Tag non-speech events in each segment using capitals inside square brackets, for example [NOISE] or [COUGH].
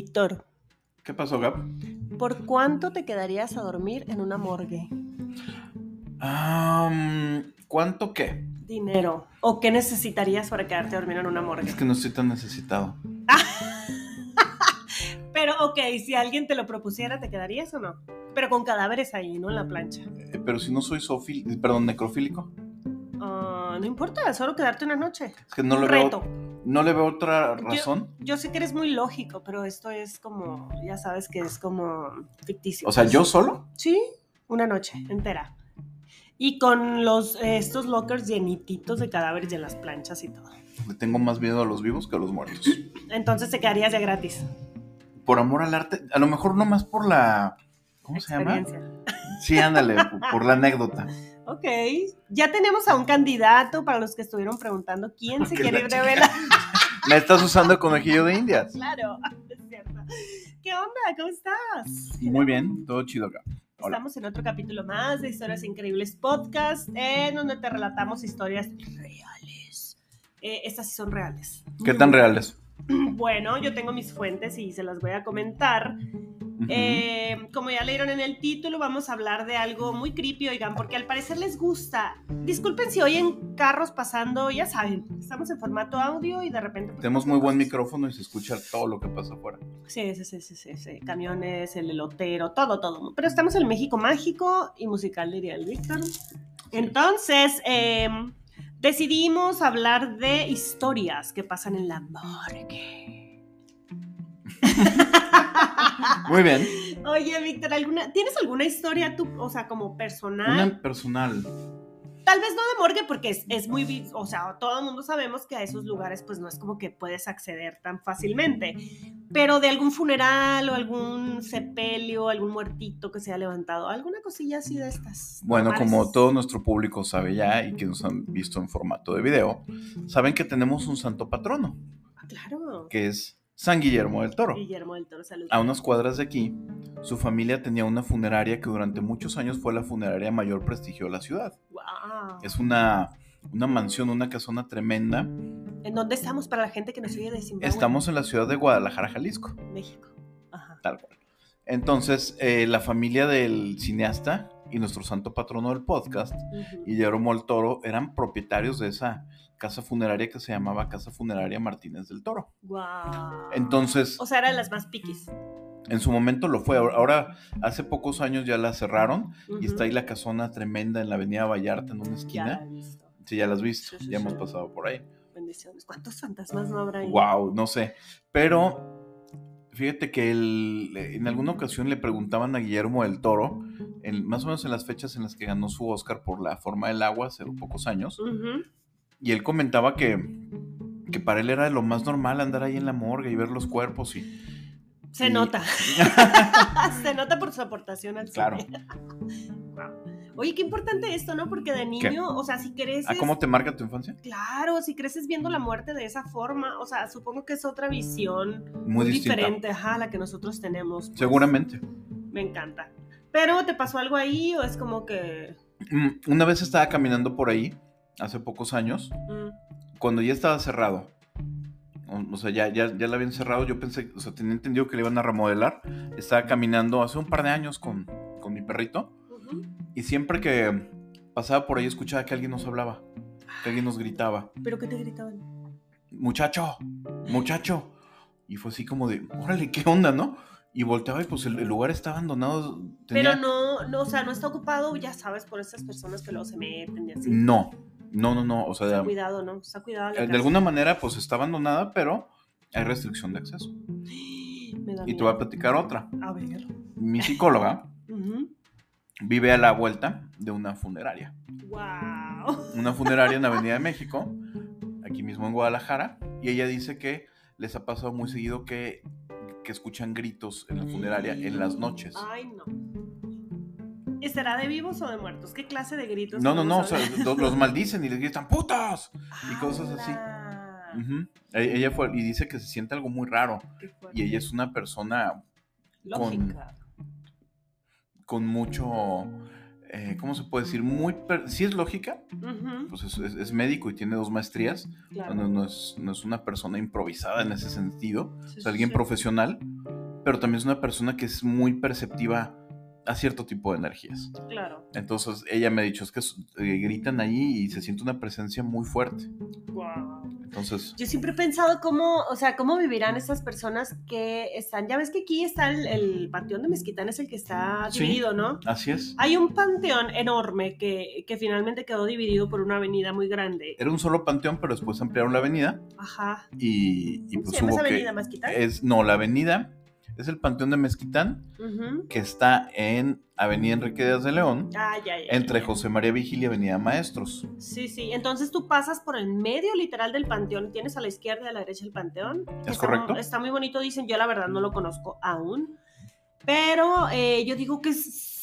Víctor, ¿Qué pasó, Gab? ¿por cuánto te quedarías a dormir en una morgue? ¿Cuánto qué? Dinero. ¿O qué necesitarías para quedarte a dormir en una morgue? Es que no estoy tan necesitado. [LAUGHS] Pero, ok, si alguien te lo propusiera, ¿te quedarías o no? Pero con cadáveres ahí, ¿no? En la plancha. Eh, Pero si no soy zoofil- perdón, necrofílico. Ah, no importa, solo quedarte una noche. Es que no Un le veo, reto. No le veo otra razón. Yo sé que eres muy lógico, pero esto es como, ya sabes que es como ficticio. O sea, yo solo. Sí, una noche entera. Y con los eh, estos lockers llenititos de cadáveres y en las planchas y todo. Le tengo más miedo a los vivos que a los muertos. Entonces te quedarías de gratis. Por amor al arte, a lo mejor no más por la. ¿Cómo se llama? Sí, ándale, por- la anécdota. Ok. Ya tenemos a un candidato para los que estuvieron preguntando quién se quiere ir de vela. [LAUGHS] Me estás usando el conejillo de indias. Claro, [LAUGHS] es cierto. ¿Qué onda? ¿Cómo estás? Muy bien, todo chido acá. Hola. Estamos en otro capítulo más de Historias Increíbles Podcast, en donde te relatamos historias reales. Eh, estas sí son reales. ¿Qué tan reales? [CLEARS THROAT] Bueno, yo tengo mis fuentes y se las voy a comentar. Ujú. Eh, como ya leyeron en el título, vamos a hablar de algo muy creepy, oigan, porque al parecer les gusta. Disculpen si oyen carros pasando, ya saben, estamos en formato audio y de repente... pues, Tenemos muy buen micrófono y se escucha todo lo que pasa afuera. Sí, sí, sí, sí, sí, sí, camiones, el elotero, todo, todo. Pero estamos en México mágico y musical, diría el Víctor. Entonces, eh, decidimos hablar de historias que pasan en la morgue. [LAUGHS] [LAUGHS] Muy bien. Oye, Víctor, ¿alguna, ¿tienes alguna historia tú, o sea, como personal? Una personal. Tal vez no de morgue porque es, es muy, o sea, todo el mundo sabemos que a esos lugares pues no es como que puedes acceder tan fácilmente, pero de algún funeral o algún sepelio, algún muertito que se haya levantado, alguna cosilla así de estas. Bueno, como todo nuestro público sabe ya y que nos han visto en formato de video, saben que tenemos un santo patrono, Ah, Claro. que es San Guillermo del Toro. Guillermo del Toro, salud. A unas cuadras de aquí, su familia tenía una funeraria que durante muchos años fue la funeraria mayor prestigio de la ciudad. Wow. Es una, una mansión, una casona tremenda. ¿En dónde estamos para la gente que nos sigue de Zimbabue? Estamos en la ciudad de Guadalajara, Jalisco. México. Ajá. Tal cual. Entonces, eh, la familia del cineasta y nuestro santo patrono del podcast. Guillermo del Toro, eran propietarios de esa casa funeraria que se llamaba Casa Funeraria Martínez del Toro. Guau. Entonces, O sea, era de las más piquis. en su momento lo fue. Ahora, hace pocos años ya la cerraron y está ahí la casona tremenda en la Avenida Vallarta, en una Ya esquina. la he visto. Sí, ya la has visto, Sí, sí, ya hemos pasado por ahí. Bendiciones. ¿Cuántos fantasmas no habrá ahí? Wow, no sé. Pero fíjate que el- en alguna ocasión le preguntaban a Guillermo del Toro, en- más o menos en las fechas en las que ganó su Oscar por La forma del agua hace pocos años, Ujú. Y él comentaba que, que para él era lo más normal andar ahí en la morgue y ver los cuerpos y... Se y- nota. [LAUGHS] Se nota por su aportación al Claro. Oye, qué importante esto, ¿no? Porque de niño, o sea, si creces. ¿Ah, cómo te marca tu infancia? Claro, si creces viendo la muerte de esa forma, o sea, supongo que es otra visión Muy diferente ajá, a la que nosotros tenemos. pues. Seguramente. Me encanta. Pero, ¿te pasó algo ahí o es como que. Mm, Una vez estaba caminando por ahí, hace pocos años, mm, cuando ya estaba cerrado. O, o sea, ya, ya, ya la habían cerrado. Yo pensé, o sea, tenía entendido que le iban a remodelar. Estaba caminando hace un par de años con, con mi perrito. Y siempre que pasaba por ahí escuchaba que alguien nos hablaba. Que alguien nos gritaba. ¿Pero qué te gritaban? Muchacho, muchacho. Y fue así como de, órale, ¿qué onda, no? Y volteaba y pues el, el lugar estaba abandonado. tenía- Pero no, no, o sea, no está ocupado, ya sabes, por esas personas que luego se meten y así. No, no, no, no. O sea, Cuidado, ¿no? Está cuidado. la eh, de casa. alguna manera pues está abandonada, pero hay restricción de acceso. [GASPS] Me da Y te voy a platicar otra. A ver. Mi psicóloga vive a la vuelta de una funeraria. Wow. [LAUGHS] Una funeraria en Avenida de México, aquí mismo en Guadalajara. Y ella dice que les ha pasado muy seguido que, que escuchan gritos en la funeraria en las noches. Ay, no. ¿Y será de vivos o de muertos? ¿Qué clase de gritos? No, no, no, o sea, los, maldicen y les gritan ¡putas! y cosas así. E- Ella fue y dice que se siente algo muy raro. Y ella es una persona Lógica. con mucho, eh, ¿cómo se puede decir? Muy, per- sí es lógica, pues es, es- es médico y tiene dos maestrías. claro. No, no es, no es una persona improvisada en ese sentido. Sí, Es alguien sí. profesional. pero también es una persona que es muy perceptiva a cierto tipo de energías. Claro. Entonces ella me ha dicho, es que eh, gritan ahí y se siente una presencia muy fuerte. Wow. Entonces, Yo siempre he pensado cómo, o sea, cómo vivirán estas personas que están, ya ves que aquí está el, el panteón de Mezquitán, es el que está Sí. dividido, ¿no? así es. Hay un panteón enorme que, que finalmente quedó dividido por una avenida muy grande. Era un solo panteón, pero después ampliaron la avenida Ajá. y, y ¿Cómo pues se llama hubo esa que... avenida Mezquitán? Es, no, la avenida es el panteón de Mezquitán, que está en Avenida Enrique Díaz de León, Ah, ya, ya, entre ya. José María Vigil y Avenida Maestros. Sí, sí. Entonces tú pasas por el medio literal del panteón. Tienes a la izquierda y a la derecha el panteón. ¿Es Está- correcto? Está muy bonito, dicen. Yo la verdad no lo conozco aún. Pero eh, yo digo que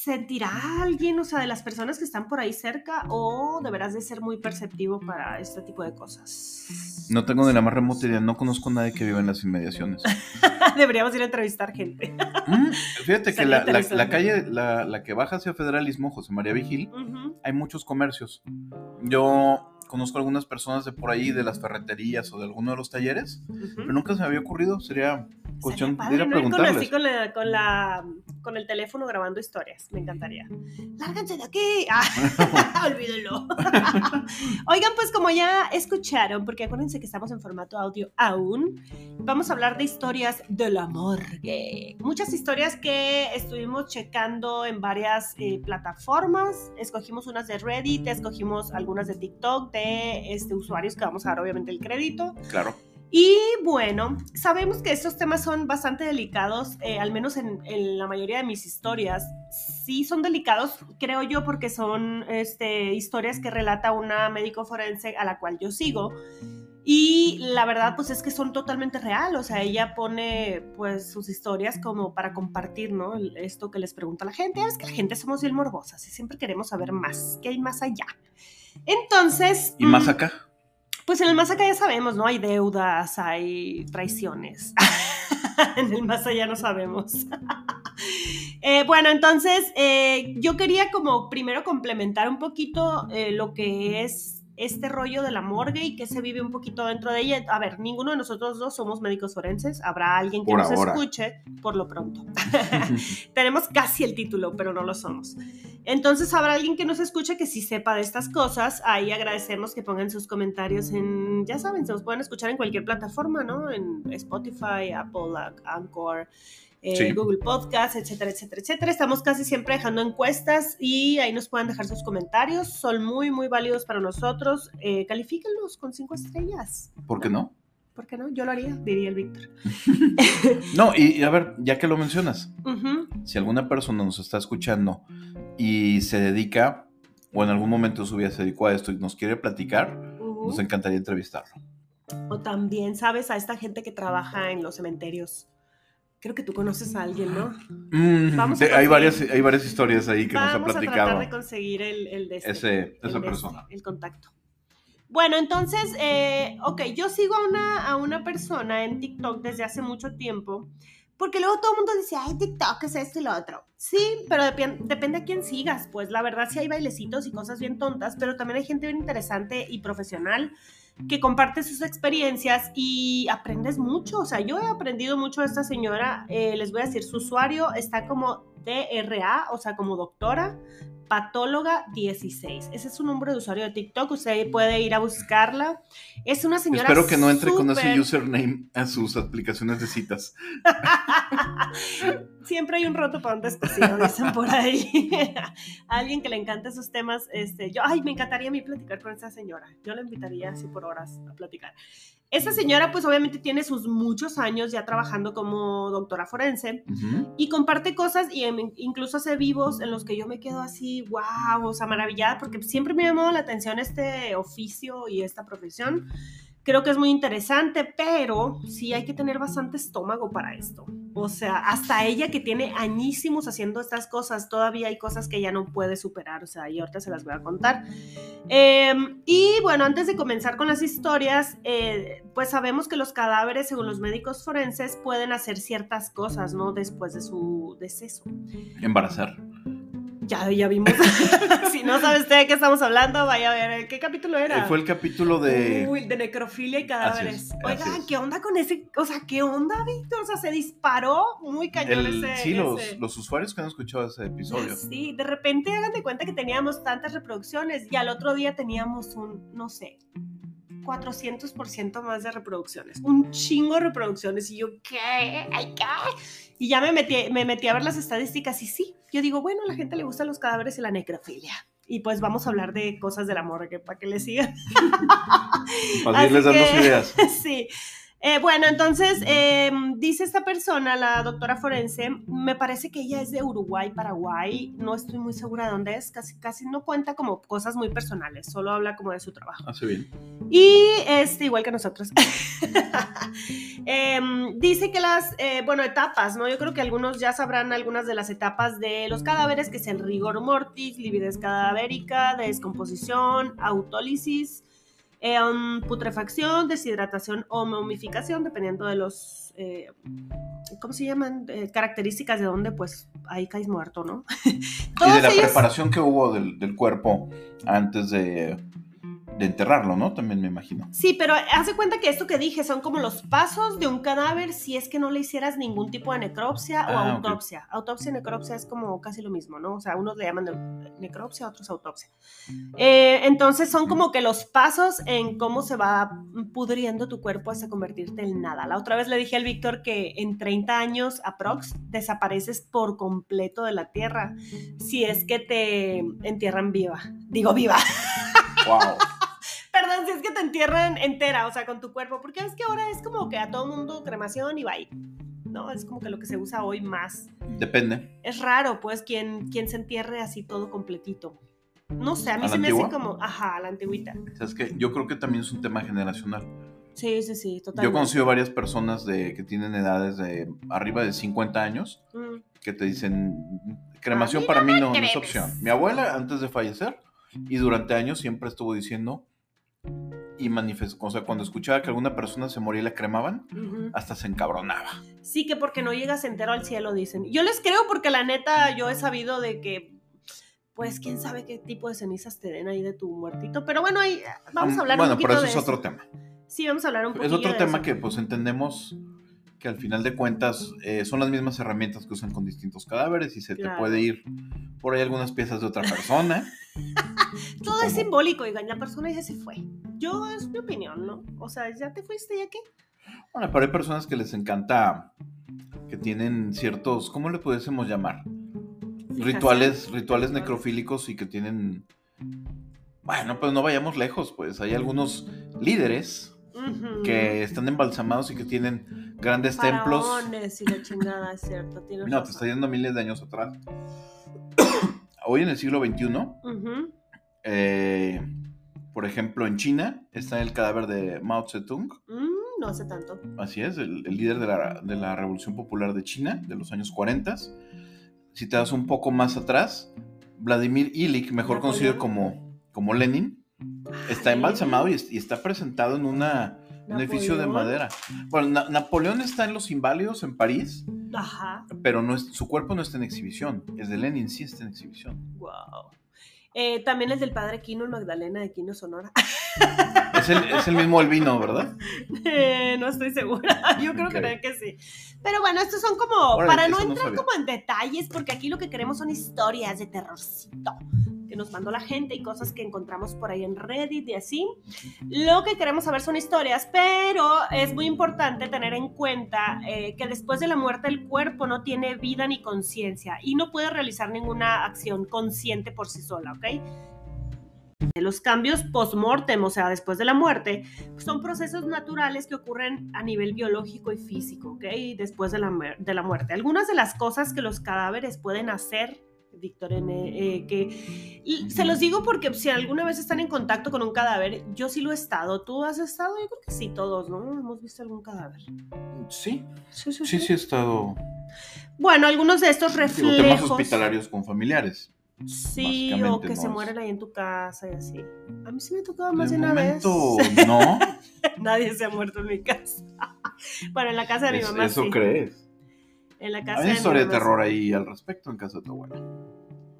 sentirá alguien, o sea, de las personas que están por ahí cerca, o deberás de ser muy perceptivo para este tipo de cosas. No tengo ni la más remota idea, no conozco a nadie que viva en las inmediaciones. [LAUGHS] Deberíamos ir a entrevistar gente. Mm, fíjate que la, la- interesante. la calle, la, la que baja hacia Federalismo, José María Vigil, hay muchos comercios. Yo conozco algunas personas de por ahí, de las ferreterías o de alguno de los talleres, Ujú. pero nunca se me había ocurrido. Sería cuestión Sería de ir a padre, con, así preguntarles. con, la, con, la- con el teléfono grabando historias. Me encantaría. ¡Lárganse de aquí! Ah, [LAUGHS] [LAUGHS] olvídenlo. [LAUGHS] Oigan, pues como ya escucharon, porque acuérdense que estamos en formato audio aún, vamos a hablar de historias de la morgue. Muchas historias que estuvimos checando en varias eh, plataformas. Escogimos unas de Reddit, escogimos algunas de TikTok, de este, usuarios que vamos a dar obviamente el crédito. Claro. Y bueno, sabemos que estos temas son bastante delicados, eh, al menos en, en la mayoría de mis historias. Sí son delicados, creo yo, porque son este, historias que relata una médico forense a la cual yo sigo. Y la verdad, pues es que son totalmente real. O sea, ella pone pues sus historias como para compartir, ¿no? Esto que les pregunta la gente. Es que la gente somos bien morbosas y siempre queremos saber más, qué hay más allá. Entonces... Y más mm, acá. pues en el más acá ya sabemos, ¿no? Hay deudas, hay traiciones. [LAUGHS] en el más allá no sabemos. [LAUGHS] Eh, bueno, entonces eh, yo quería como primero complementar un poquito eh, lo que es este rollo de la morgue y que se vive un poquito dentro de ella. A ver, ninguno de nosotros dos somos médicos forenses. Habrá alguien que Por nos ahora. escuche por lo pronto. [LAUGHS] [LAUGHS] Tenemos casi el título, pero no lo somos. Entonces habrá alguien que nos escuche que sí sepa de estas cosas. Ahí agradecemos que pongan sus comentarios en, ya saben, se los pueden escuchar en cualquier plataforma, ¿no? En Spotify, Apple, Anchor, eh, Sí. Google Podcast, etcétera, etcétera, etcétera. Estamos casi siempre dejando encuestas y ahí nos pueden dejar sus comentarios. Son muy, muy válidos para nosotros. Eh, califíquenlos con cinco estrellas. ¿Por qué no? ¿Por qué no? Yo lo haría, diría el Víctor. [LAUGHS] No, y, y a ver, ya que lo mencionas, si alguna persona nos está escuchando y se dedica, o en algún momento de su vida se dedicó a esto y nos quiere platicar, nos encantaría entrevistarlo. O también, ¿sabes? A esta gente que trabaja en los cementerios. Creo que tú conoces a alguien, ¿no? Mm, Vamos a hay, varias, hay varias historias ahí que nos ha Vamos a platicado tratar de conseguir el, el de este, ese, el esa de persona. este, el contacto. Bueno, entonces, eh, ok, yo sigo a una, a una persona en TikTok desde hace mucho tiempo, porque luego todo el mundo dice, ay, TikTok es esto y lo otro. Sí, pero depen- depende a quién sigas, pues la verdad sí hay bailecitos y cosas bien tontas, pero también hay gente bien interesante y profesional que comparte sus experiencias y aprendes mucho. O sea, yo he aprendido mucho de esta señora. eh, les voy a decir, su usuario está como DRA, o sea, como doctora, patóloga 16. Ese es su nombre de usuario de TikTok. Usted puede ir a buscarla. Es una señora. Espero que no entre con ese username a sus aplicaciones de citas. [LAUGHS] Siempre hay un roto para un descosido, dicen por ahí. [LAUGHS] Alguien que le encanta esos temas, este, yo, ay, me encantaría a mí platicar con esa señora. Yo la invitaría así por horas a platicar. Esa señora, pues obviamente tiene sus muchos años ya trabajando como doctora forense y comparte cosas y incluso hace vivos en los que yo me quedo así, wow, o sea, maravillada, porque siempre me ha llamado la atención este oficio y esta profesión. Creo que es muy interesante, pero sí hay que tener bastante estómago para esto. O sea, hasta ella que tiene añísimos haciendo estas cosas, todavía hay cosas que ella no puede superar. O sea, y ahorita se las voy a contar. Eh, y bueno, antes de comenzar con las historias, eh, pues sabemos que los cadáveres, según los médicos forenses, pueden hacer ciertas cosas, ¿no? Después de su deceso. Embarazar. Ya, ya vimos. [LAUGHS] si no sabe usted de qué estamos hablando, vaya a ver. ¿Qué capítulo era? Eh, Fue el capítulo de. Uy, de necrofilia y cadáveres. Es, Oigan. ¿qué onda con ese? O sea, ¿qué onda, Víctor? O sea, se disparó muy cañón el- ese. sí, los, ese. los usuarios que han escuchado ese episodio. Sí, de repente hagan de cuenta que teníamos tantas reproducciones y al otro día teníamos un, no sé, 400% más de reproducciones. Un chingo de reproducciones. Y yo, ¿qué? Ay, ¿qué? Y ya me metí, me metí a ver las estadísticas y sí, yo digo, bueno, a la gente le gustan los cadáveres y la necrofilia. Y pues vamos a hablar de cosas del amor, que para que le sigan. [LAUGHS] Para irles dando ideas. [LAUGHS] sí. Eh, bueno, entonces eh, dice esta persona, la doctora forense, me parece que ella es de Uruguay, Paraguay, no estoy muy segura de dónde es, casi, casi no cuenta como cosas muy personales, solo habla como de su trabajo. Hace bien. Y este, igual que nosotros. [LAUGHS] Em, dice que las, eh, bueno, etapas, ¿no? Yo creo que algunos ya sabrán algunas de las etapas de los cadáveres, que es el rigor mortis, lividez cadavérica, descomposición, autólisis, em, putrefacción, deshidratación o momificación, dependiendo de los, eh, ¿cómo se llaman? Eh, características de dónde, pues ahí caes muerto, ¿no? [LAUGHS] Y de la ellos- preparación que hubo del, del cuerpo antes de, de enterrarlo, ¿no? También me imagino. Sí, pero hace cuenta que esto que dije son como los pasos de un cadáver si es que no le hicieras ningún tipo de necropsia o Ah, autopsia. Autopsia y necropsia es como casi lo mismo, ¿no? O sea, unos le llaman ne- necropsia, otros autopsia. Eh, entonces son como que los pasos en cómo se va pudriendo tu cuerpo hasta convertirte en nada. La otra vez le dije al Víctor que en 30 años aprox desapareces por completo de la tierra si es que te entierran viva. Digo viva. ¡Wow! Si es que te entierran entera, o sea, con tu cuerpo, porque es que ahora es como que a todo mundo cremación y bye. No, es como que lo que se usa hoy más. Depende. Es raro, pues, quien, quien se entierre así todo completito. No sé, a mí ¿A se me hace como, ajá, a la antigüita. O sea, es que yo creo que también es un tema generacional. Sí, sí, sí, Yo he totalmente. conocido varias personas de, que tienen edades de arriba de 50 años Mm, que te dicen, cremación mí para no mí me no, no es cremes". opción. Mi abuela, antes de fallecer, y durante años siempre estuvo diciendo y manifestó, o sea, cuando escuchaba que alguna persona se moría y la cremaban, ujú. hasta se encabronaba. Sí, que porque no llegas entero al cielo, dicen. Yo les creo porque la neta, yo he sabido de que, pues, quién sabe qué tipo de cenizas te den ahí de tu muertito. Pero bueno, ahí vamos a hablar bueno, un poquito pero eso de es otro tema. Sí, vamos a hablar un poquito Es otro de tema eso. que pues entendemos que al final de cuentas eh, son las mismas herramientas que usan con distintos cadáveres y se te Claro. puede ir por ahí algunas piezas de otra persona. [LAUGHS] Todo es simbólico, oigan, la persona ya se fue. Yo, es mi opinión, ¿no? O sea, ya te fuiste, ¿ya qué? Bueno, pero hay personas que les encanta, que tienen ciertos, ¿cómo le pudiésemos llamar? Rituales, rituales necrofílicos y que tienen... Bueno, pues no vayamos lejos, pues hay algunos líderes Ujú. que están embalsamados y que tienen grandes templos. Faraones y la chingada, es cierto. tienes No, te razón. está yendo miles de años atrás. [COUGHS] Hoy en el siglo XXI, Ujú. Eh, por ejemplo, en China está el cadáver de Mao Zedong. Mm, no hace tanto. Así es, el, el líder de la, de la Revolución Popular de China de los años 40. Si te das un poco más atrás, Vladimir Ilich, mejor conocido como, como Lenin, está embalsamado y, es- y está presentado en una, un edificio de madera. Bueno, Na- Napoleón está en Los Inválidos, en París, Ajá, pero no es, su cuerpo no está en exhibición. El de Lenin sí está en exhibición. wow. Eh, también el del padre Quino, el Magdalena de Quino, Sonora. [LAUGHS] Es el, es el mismo Albino, ¿verdad? Eh, no estoy segura. [LAUGHS] Yo creo que, sí. Pero bueno, estos son como, Órale, para no entrar como en detalles, porque aquí lo que queremos son historias de terrorcito que nos mandó la gente y cosas que encontramos por ahí en Reddit y así. Lo que queremos saber son historias, pero es muy importante tener en cuenta eh, que después de la muerte el cuerpo no tiene vida ni conciencia y no puede realizar ninguna acción consciente por sí sola, ¿ok? Los cambios post-mortem, o sea, después de la muerte, son procesos naturales que ocurren a nivel biológico y físico, ¿ok? Después de la, de la muerte. Algunas de las cosas que los cadáveres pueden hacer, Víctor, N, eh, que y se los digo porque si alguna vez están en contacto con un cadáver, yo sí lo he estado. ¿Tú has estado? Yo creo que sí, todos, ¿no? Hemos visto algún cadáver. Sí, Sí, sí, sí, sí he estado. Bueno, algunos de estos Digo, temas reflejos. hospitalarios con familiares. Sí, o que se mueren ahí en tu casa y así. A mí sí me ha tocado más De una momento, vez. [LAUGHS] no. [LAUGHS] Nadie se ha muerto en mi casa. [LAUGHS] bueno, en la casa de mi mamá eso sí. crees. En la casa Hay una historia de mamá terror sí. ahí al respecto en casa de tu abuela.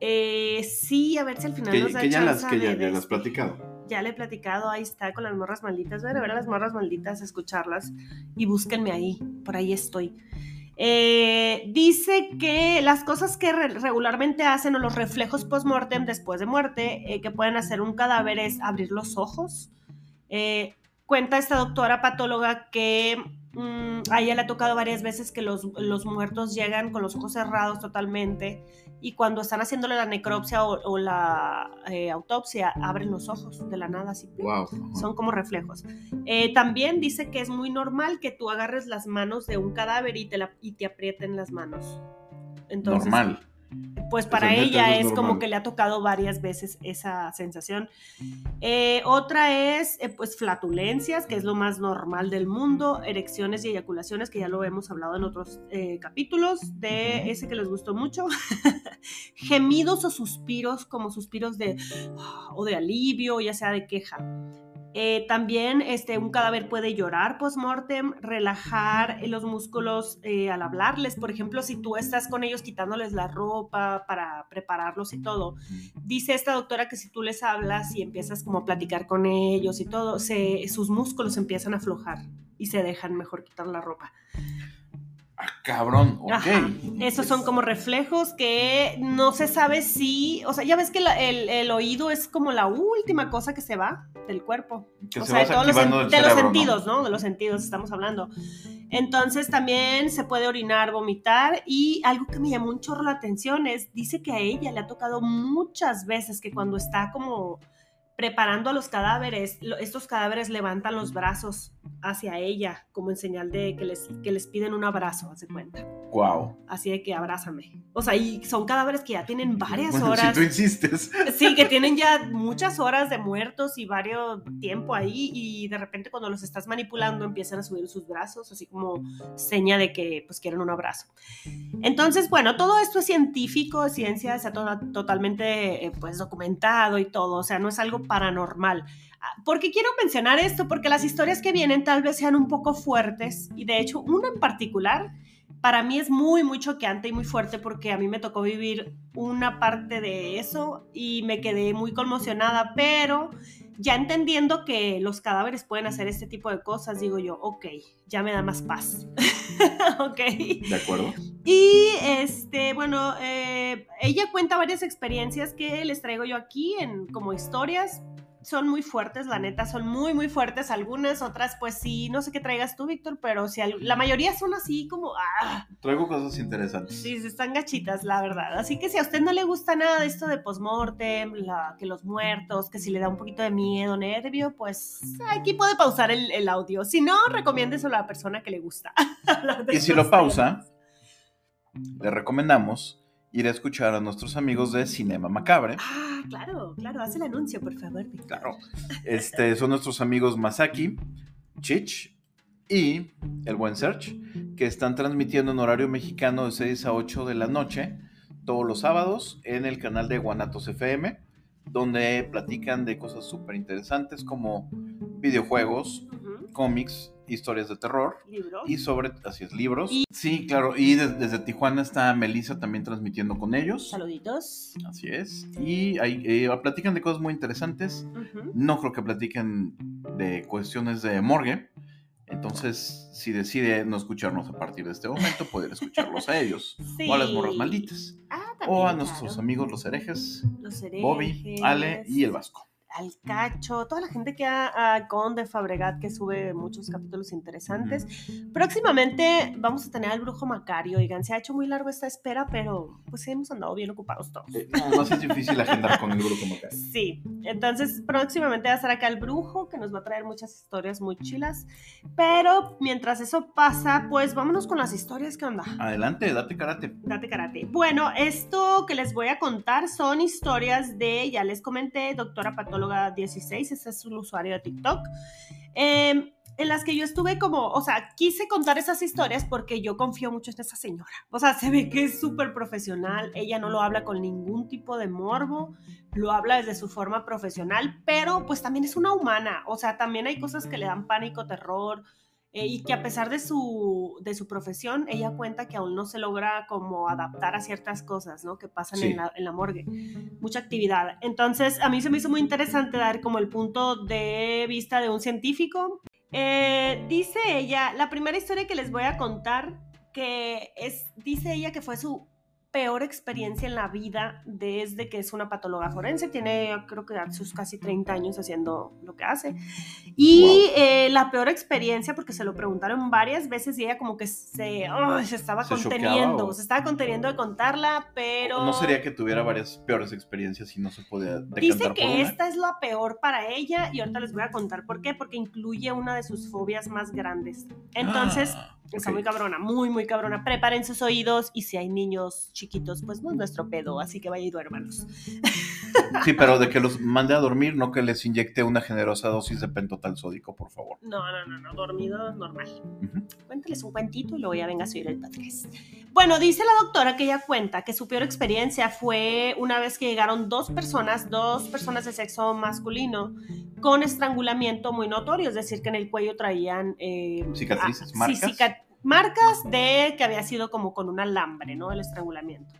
Eh, sí, a ver si al final Que, nos da que ya las, que ya, ya las platicado. Ya le he platicado, ahí está con las morras malditas. Voy a ver a las morras malditas, escucharlas y búsquenme ahí, por ahí estoy. Eh, dice que las cosas que re- regularmente hacen o los reflejos post-mortem después de muerte eh, que pueden hacer un cadáver es abrir los ojos. Eh, cuenta esta doctora patóloga que mm, a ella le ha tocado varias veces que los, los muertos llegan con los ojos cerrados totalmente y cuando están haciéndole la necropsia o, o la eh, autopsia abren los ojos de la nada así. Wow. Son como reflejos. Eh, también dice que es muy normal que tú agarres las manos de un cadáver y te, la- y te aprieten las manos. Entonces, Normal. Pues para ella es es como que le ha tocado varias veces esa sensación. Eh, otra es eh, pues flatulencias, que es lo más normal del mundo, erecciones y eyaculaciones, que ya lo hemos hablado en otros eh, capítulos, de ese que les gustó mucho. [LAUGHS] Gemidos o suspiros, como suspiros de [GASPS] o de alivio, ya sea de queja. Eh, también este, un cadáver puede llorar post-mortem, relajar eh, los músculos eh, al hablarles. Por ejemplo, si tú estás con ellos quitándoles la ropa para prepararlos y todo. Dice esta doctora que si tú les hablas y empiezas como a platicar con ellos y todo, se, sus músculos empiezan a aflojar y se dejan mejor quitar la ropa. Ah, cabrón. Ok. Ajá. Esos son como reflejos que no se sabe si, o sea, ya ves que la- el, el oído es como la última cosa que se va del cuerpo. Que o se sea, de todos los, de los sentidos, ¿no? De los sentidos estamos hablando. Entonces también se puede orinar, vomitar y algo que me llamó un chorro la atención es, dice que a ella le ha tocado muchas veces que cuando está como preparando a los cadáveres, estos cadáveres levantan los brazos hacia ella como en señal de que les, que les piden un abrazo, hace cuenta. Wow. Así de que abrázame. O sea, y son cadáveres que ya tienen varias Bueno, horas. Si tú insistes. [LAUGHS] Sí, que tienen ya muchas horas de muertos y varios tiempo ahí y de repente cuando los estás manipulando empiezan a subir sus brazos, así como seña de que pues quieren un abrazo. Entonces, bueno, todo esto es científico, es ciencia, está to- totalmente eh, pues documentado y todo, o sea, no es algo paranormal. Ah, ¿Por qué quiero mencionar esto? Porque las historias que vienen tal vez sean un poco fuertes y de hecho una en particular para mí es muy, muy choqueante y muy fuerte porque a mí me tocó vivir una parte de eso y me quedé muy conmocionada, pero ya entendiendo que los cadáveres pueden hacer este tipo de cosas, digo yo, ok, ya me da más paz. [LAUGHS] ok. ¿De acuerdo? Y este, bueno, eh, ella cuenta varias experiencias que les traigo yo aquí en como historias. Son muy fuertes, la neta, son muy, muy fuertes. Algunas, otras, pues sí, no sé qué traigas tú, Víctor, pero si al- la mayoría son así como, ah, Traigo cosas interesantes. Sí, están gachitas, la verdad. Así que si a usted no le gusta nada de esto de postmortem, la, que los muertos, que si le da un poquito de miedo, nervio, pues aquí puede pausar el, el audio. Si no, recomiéndeselo a la persona que le gusta. [LAUGHS] Y si lo pausa, le recomendamos ir a escuchar a nuestros amigos de Cinema Macabre. Ah, claro, claro, haz el anuncio, por favor. Víctor. Claro. Este, son nuestros amigos Masaki, Chich y el buen Search, que están transmitiendo en horario mexicano de 6 a 8 de la noche, todos los sábados, en el canal de Guanatos FM, donde platican de cosas súper interesantes como videojuegos, cómics, historias de terror y sobre, así es, libros. Y- Sí, claro, y de- desde Tijuana está Melissa también transmitiendo con ellos. Saluditos. Así es. Y ahí eh, platican de cosas muy interesantes. No creo que platiquen de cuestiones de morgue. Entonces, si decide no escucharnos a partir de este momento, poder escucharlos a ellos. [LAUGHS] Sí. O a las morras malditas. Ah, O a nuestros amigos los herejes, Los herejes. Bobby, Ale y el Vasco. Al Cacho, toda la gente que ha a Conde Fabregat que sube muchos capítulos interesantes. Próximamente vamos a tener al Brujo Macario, oigan, se ha hecho muy largo esta espera, pero pues hemos andado bien ocupados todos. Eh, no, no es difícil agendar con el como acá. Sí, entonces próximamente va a estar acá el brujo que nos va a traer muchas historias muy chilas. Pero mientras eso pasa, pues vámonos con las historias que onda. Adelante, date karate. Date karate. Bueno, esto que les voy a contar son historias de, ya les comenté, doctora patóloga 16, ese es un usuario de TikTok, eh, en las que yo estuve como, o sea, quise contar esas historias porque yo confío mucho en esa señora. O sea, se ve que es súper profesional, ella no lo habla con ningún tipo de morbo, lo habla desde su forma profesional, pero pues también es una humana, o sea, también hay cosas que le dan pánico, terror. Eh, y que a pesar de su, de su profesión, ella cuenta que aún no se logra como adaptar a ciertas cosas, ¿no? Que pasan Sí. en, la, en la morgue. Mucha actividad. Entonces, a mí se me hizo muy interesante dar como el punto de vista de un científico. Eh, dice ella, la primera historia que les voy a contar, que es, dice ella que fue su peor experiencia en la vida desde que es una patóloga forense. Tiene, creo que sus casi 30 años haciendo lo que hace. Y eh, la peor experiencia, porque se lo preguntaron varias veces y ella como que se, ay, se estaba ¿Se choqueaba conteniendo, o? se estaba conteniendo de contarla, pero... No sería que tuviera varias peores experiencias y no se podía Dice que esta es la peor para ella y ahorita les voy a contar por qué, porque incluye una de sus fobias más grandes. Entonces, Ah, está muy cabrona, muy, muy cabrona. Preparen sus oídos y si hay niños chiquitos, pues no es nuestro pedo, así que vaya y duérmanos. Sí, [LAUGHS] pero de que los mande a dormir, no que les inyecte una generosa dosis de pentotal sódico, por favor. No, no, no, no, dormido normal. Cuéntales un cuentito y luego ya venga a subir el podcast. Bueno, dice la doctora que ella cuenta que su peor experiencia fue una vez que llegaron dos personas, dos personas de sexo masculino, con estrangulamiento muy notorio, es decir, que en el cuello traían... eh, Cicatrices, sí, marcas. cica- marcas de que había sido como con un alambre, ¿no? El estrangulamiento.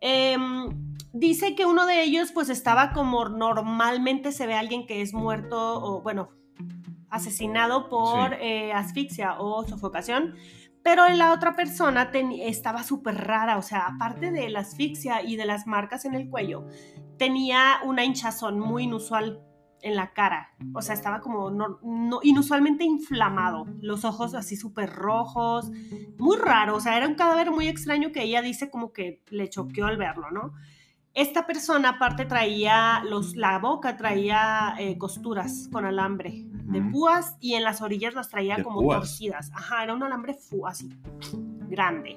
Em, dice que uno de ellos pues estaba como normalmente se ve a alguien que es muerto o bueno, asesinado por Sí. eh, asfixia o sofocación, pero la otra persona ten- estaba súper rara, o sea, aparte de la asfixia y de las marcas en el cuello, tenía una hinchazón muy inusual en la cara, o sea, estaba como no, no- inusualmente inflamado, los ojos así súper rojos, muy raro, o sea, era un cadáver muy extraño que ella dice como que le choqueó al verlo, ¿no? Esta persona aparte traía, los, la boca traía eh, costuras con alambre de púas y en las orillas las traía como púas. torcidas. Ajá, era un alambre fu así, grande.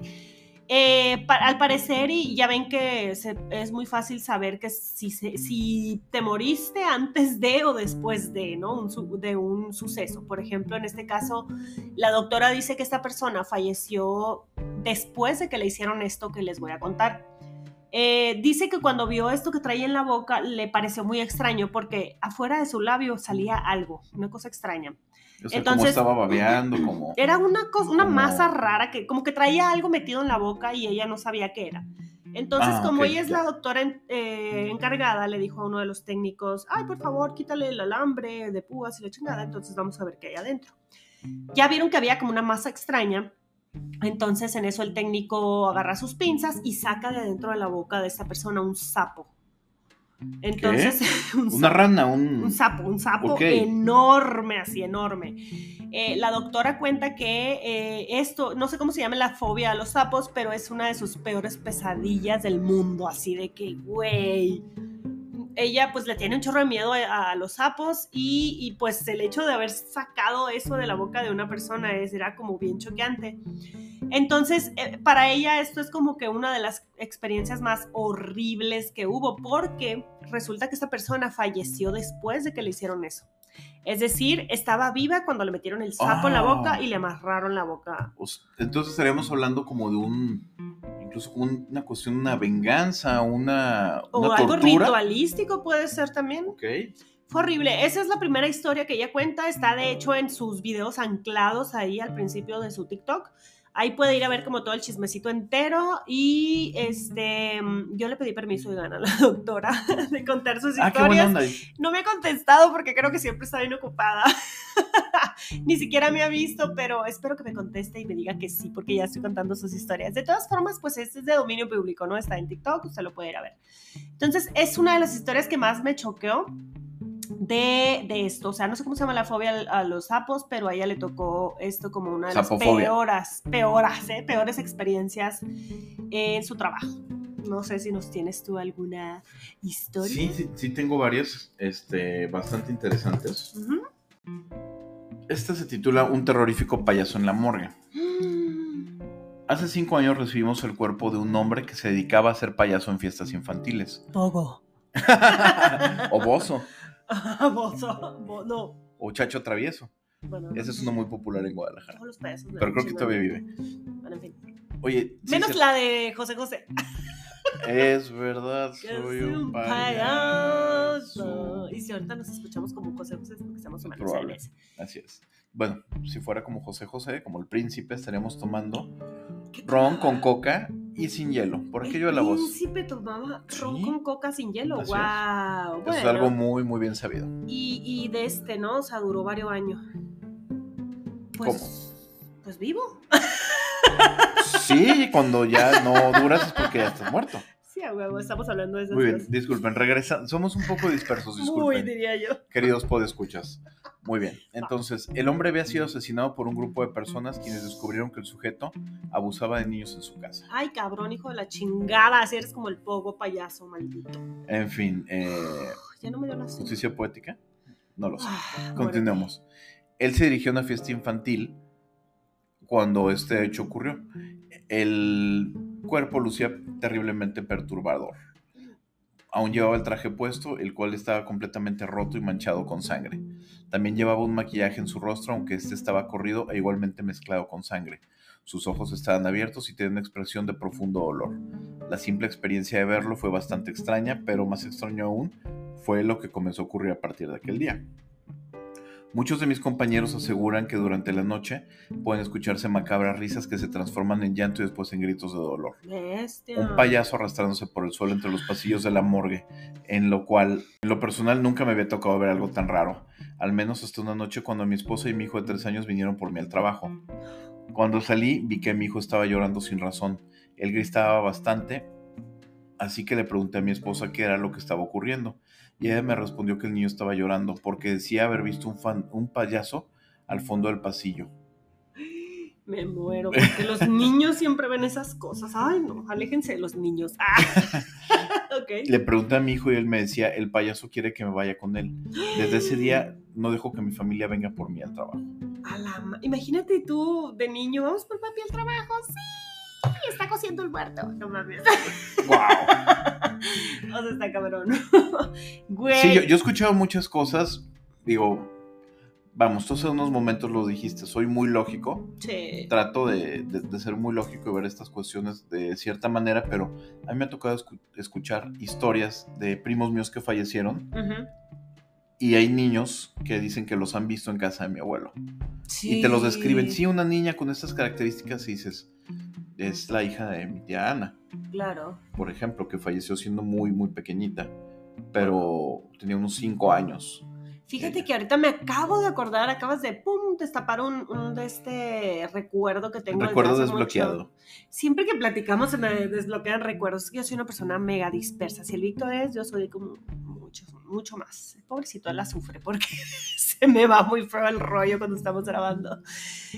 Eh, al parecer, y ya ven que se- es muy fácil saber que si, se- si te moriste antes de o después de, ¿no? De un suceso. Por ejemplo, en este caso, la doctora dice que esta persona falleció después de que le hicieron esto que les voy a contar. Eh, dice que cuando vio esto que traía en la boca le pareció muy extraño porque afuera de su labio salía algo, una cosa extraña. O sea, Entonces- como estaba babeando, como... Era una cosa, una Como- masa rara que como que traía algo metido en la boca y ella no sabía qué era. Entonces, Ah, como ella es la doctora en- eh, encargada, le dijo a uno de los técnicos, ay, por favor, quítale el alambre de púas y la chingada, entonces vamos a ver qué hay adentro. Ya vieron que había como una masa extraña, entonces en eso el técnico agarra sus pinzas y saca de dentro de la boca de esta persona un sapo. Entonces, [LAUGHS] un Una sapo. rana, un... Un sapo, un sapo enorme, así enorme. Eh, la doctora cuenta que eh, esto, no sé cómo se llama la fobia a los sapos, pero es una de sus peores pesadillas del mundo, así de que, güey. Ella pues le tiene un chorro de miedo a, a los sapos y, y, pues el hecho de haber sacado eso de la boca de una persona es, era como bien choqueante. Entonces, eh, para ella esto es como que una de las experiencias más horribles que hubo, porque resulta que esta persona falleció después de que le hicieron eso. Es decir, estaba viva cuando le metieron el sapo en la Ah. boca y le amarraron la boca. Entonces estaríamos hablando como de un... Incluso como una cuestión, una venganza, una, O una algo tortura. ritualístico puede ser también. Ok. Fue horrible. Esa es la primera historia que ella cuenta. Está de hecho en sus videos anclados ahí al principio de su TikTok. Ahí puede ir a ver como todo el chismecito entero. Y este, yo le pedí permiso y a la [LAUGHS] doctora de contar sus Ah, historias. onda. No me ha contestado porque creo que siempre está bien ocupada. [LAUGHS] Ni siquiera me ha visto, pero espero que me conteste y me diga que sí, porque ya estoy contando sus historias. De todas formas, pues este es de dominio público, ¿no? Está en TikTok, usted lo puede ir a ver. Entonces, es una de las historias que más me choqueó de, de esto. O sea, no sé cómo se llama la fobia a, los sapos, pero a ella le tocó esto como una de las Sapofobia. peoras, ¿eh? peores experiencias en su trabajo. No sé si nos tienes tú alguna historia. Sí, sí, sí tengo varias, este, bastante interesantes. Esta se titula Un terrorífico payaso en la morgue. [GASPS] Hace cinco años recibimos el cuerpo de un hombre que se dedicaba a ser payaso en fiestas infantiles. Pogo. [LAUGHS] o bozo, [LAUGHS] Bozo. Bo- no. o chacho travieso. Bueno, Ese es uno muy popular en Guadalajara. todos los payasos me Pero creo que todavía vive. Bueno, en fin. Oye, sí Menos se- la de José José. Es verdad, [LAUGHS] soy un payaso. Y si ahorita nos escuchamos como José José es porque estamos humanos probable. Así es. Bueno, si fuera como José José, como el príncipe, estaríamos tomando ¿Qué ron con coca y sin hielo. Por aquello de la voz. príncipe tomaba ron Sí. con coca sin hielo. Así es. wow. Eso es algo muy, muy bien sabido. y, y de este, ¿no? O sea, duró varios años. Pues, Pues vivo. Sí, cuando ya no duras es porque ya estás muerto. Sí, a huevo, estamos hablando de esas Muy bien, cosas. disculpen, regresa. Somos un poco dispersos, [LAUGHS] Muy, disculpen. diría yo. Queridos podescuchas. Muy bien. Entonces, el hombre había sido asesinado por un grupo de personas quienes descubrieron que el sujeto abusaba de niños en su casa. Ay, cabrón, hijo de la chingada. Así eres como el pogo payaso, maldito. En fin, eh, Ya no me dio la justicia poética. No lo sé. Ah, Continuemos. Él se dirigió a una fiesta infantil cuando este hecho ocurrió. El cuerpo lucía terriblemente perturbador. Aún llevaba el traje puesto, el cual estaba completamente roto y manchado con sangre. También llevaba un maquillaje en su rostro, aunque este estaba corrido e igualmente mezclado con sangre. Sus ojos estaban abiertos y tenían una expresión de profundo dolor. La simple experiencia de verlo fue bastante extraña, pero más extraño aún fue lo que comenzó a ocurrir a partir de aquel día. Muchos de mis compañeros aseguran que durante la noche pueden escucharse macabras risas que se transforman en llanto y después en gritos de dolor. Bestia. Un payaso arrastrándose por el suelo entre los pasillos de la morgue, en lo cual, en lo personal, nunca me había tocado ver algo tan raro, al menos hasta una noche cuando mi esposa y mi hijo de tres años vinieron por mí al trabajo. Cuando salí, vi que mi hijo estaba llorando sin razón. Él gritaba bastante, así que le pregunté a mi esposa qué era lo que estaba ocurriendo. Y ella me respondió que el niño estaba llorando porque decía haber visto un, fan- un payaso al fondo del pasillo. Me muero, porque los niños siempre ven esas cosas. Ay, no, aléjense de los niños. Ah. [LAUGHS] Le pregunté a mi hijo y él me decía, el payaso quiere que me vaya con él. Desde ese día no dejo que mi familia venga por mí al trabajo. A la ma- Imagínate tú de niño, vamos por papi al trabajo. Sí, está cociendo el muerto. No mames. ¡Wow! O sea, está cabrón. [LAUGHS] Güey. Sí, yo, yo he escuchado muchas cosas, digo, vamos, tú hace unos momentos lo dijiste, soy muy lógico, Sí. trato de, de- de ser muy lógico y ver estas cuestiones de cierta manera, pero a mí me ha tocado escu- escuchar historias de primos míos que fallecieron. Y hay niños que dicen que los han visto en casa de mi abuelo. Sí. Y te los describen, sí, una niña con estas características y dices, es la hija de mi tía Ana, Claro. por ejemplo, que falleció siendo muy, muy pequeñita, pero tenía unos 5 años. Fíjate que ahorita me acabo de acordar, acabas de pum, destapar un, un de este recuerdo que tengo. desde Recuerdo hace desbloqueado. mucho. Siempre que platicamos se me desbloquean recuerdos. Yo soy una persona mega dispersa. Si el Víctor es, yo soy como mucho, mucho más. Pobrecito, la sufre porque [LAUGHS] se me va muy feo el rollo cuando estamos grabando.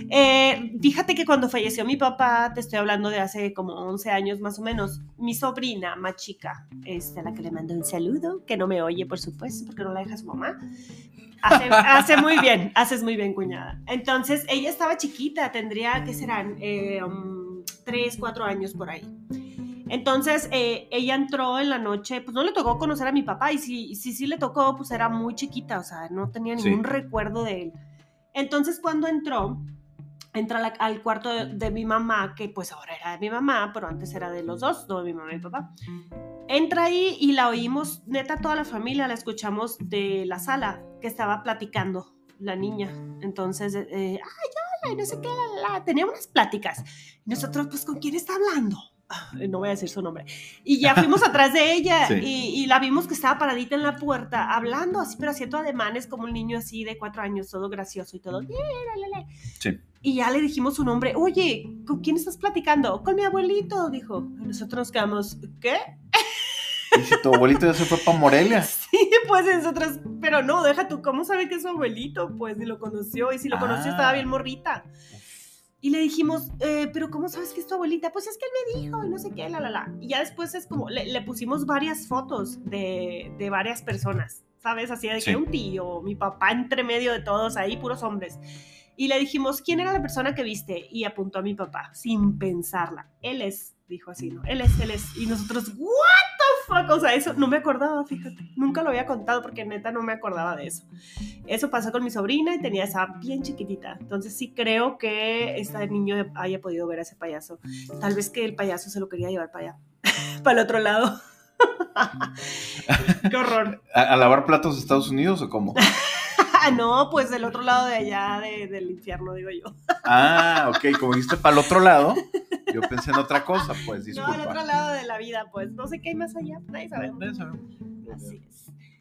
Eh, fíjate que cuando falleció mi papá, te estoy hablando de hace como 11 años más o menos, mi sobrina más chica, este, a la que le mando un saludo, que no me oye, por supuesto, porque no la deja su mamá. Hace, hace muy bien, haces muy bien, cuñada. Entonces, ella estaba chiquita, tendría, ¿qué serán? Eh, um, tres, cuatro años por ahí. Entonces, eh, ella entró en la noche, pues no le tocó conocer a mi papá, y si sí, sí, le tocó, pues era muy chiquita, o sea, no tenía Sí. ningún recuerdo de él. Entonces, cuando entró, entra la- al cuarto de, de mi mamá, que pues ahora era de mi mamá, pero antes era de los dos, no de mi mamá y mi papá. Entra ahí y la oímos, neta, toda la familia la escuchamos de la sala que estaba platicando la niña. Entonces, eh, ay, hola, y no sé qué, la, la. tenía unas pláticas. Y nosotros, pues, ¿con quién está hablando? No voy a decir su nombre. Y ya [LAUGHS] fuimos atrás de ella Sí. y, y la vimos que estaba paradita en la puerta, hablando así, pero haciendo ademanes como un niño así de cuatro años, todo gracioso y todo. Sí. Y ya le dijimos su nombre. Oye, ¿con quién estás platicando? Con mi abuelito, dijo. Y nosotros nos quedamos, ¿qué? Y si tu abuelito ya se fue para Morelia. [LAUGHS] Sí, pues nosotros, pero no, deja tú, ¿cómo sabe que es su abuelito? Pues ni lo conoció, y si lo conoció Ah. estaba bien morrita. Y le dijimos, eh, pero ¿cómo sabes que es tu abuelita? Pues es que él me dijo, y no sé qué, la, la, la. Y ya después es como, le, le pusimos varias fotos de, de varias personas, ¿sabes? Así de Sí. que un tío, mi papá entre medio de todos ahí, puros hombres. Y le dijimos, ¿quién era la persona que viste? Y apuntó a mi papá, sin pensarla. Él es, dijo así, ¿no? Él es, él es. Y nosotros, ¿what fuck? O sea, eso no me acordaba, fíjate. Nunca lo había contado porque neta no me acordaba de eso. Eso pasó con mi sobrina y tenía esa bien chiquitita. Entonces sí creo que este niño haya podido ver a ese payaso. Tal vez que el payaso se lo quería llevar para allá. [LAUGHS] para el otro lado. [LAUGHS] Qué horror. ¿A, lavar platos de Estados Unidos o cómo? [LAUGHS] no, pues del otro lado de allá del infierno, digo yo. ah, ok, como dijiste para el otro lado, yo [LAUGHS] pensé en otra cosa, pues disculpa. No, al otro lado de la vida, pues no sé qué hay más allá, nadie sabe. Así es.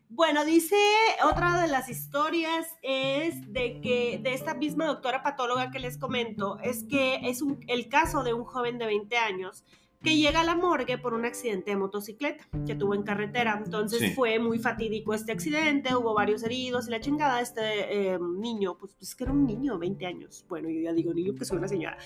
Bueno, dice otra de las historias es de que de esta misma doctora patóloga que les comento, es que es el caso de un joven de 20 años que llega a la morgue por un accidente de motocicleta que tuvo en carretera. Entonces fue muy fatídico este accidente, hubo varios heridos y la chingada, este em, niño, pues, pues que era un niño, 20 años. Bueno, yo ya digo niño, que soy una señora.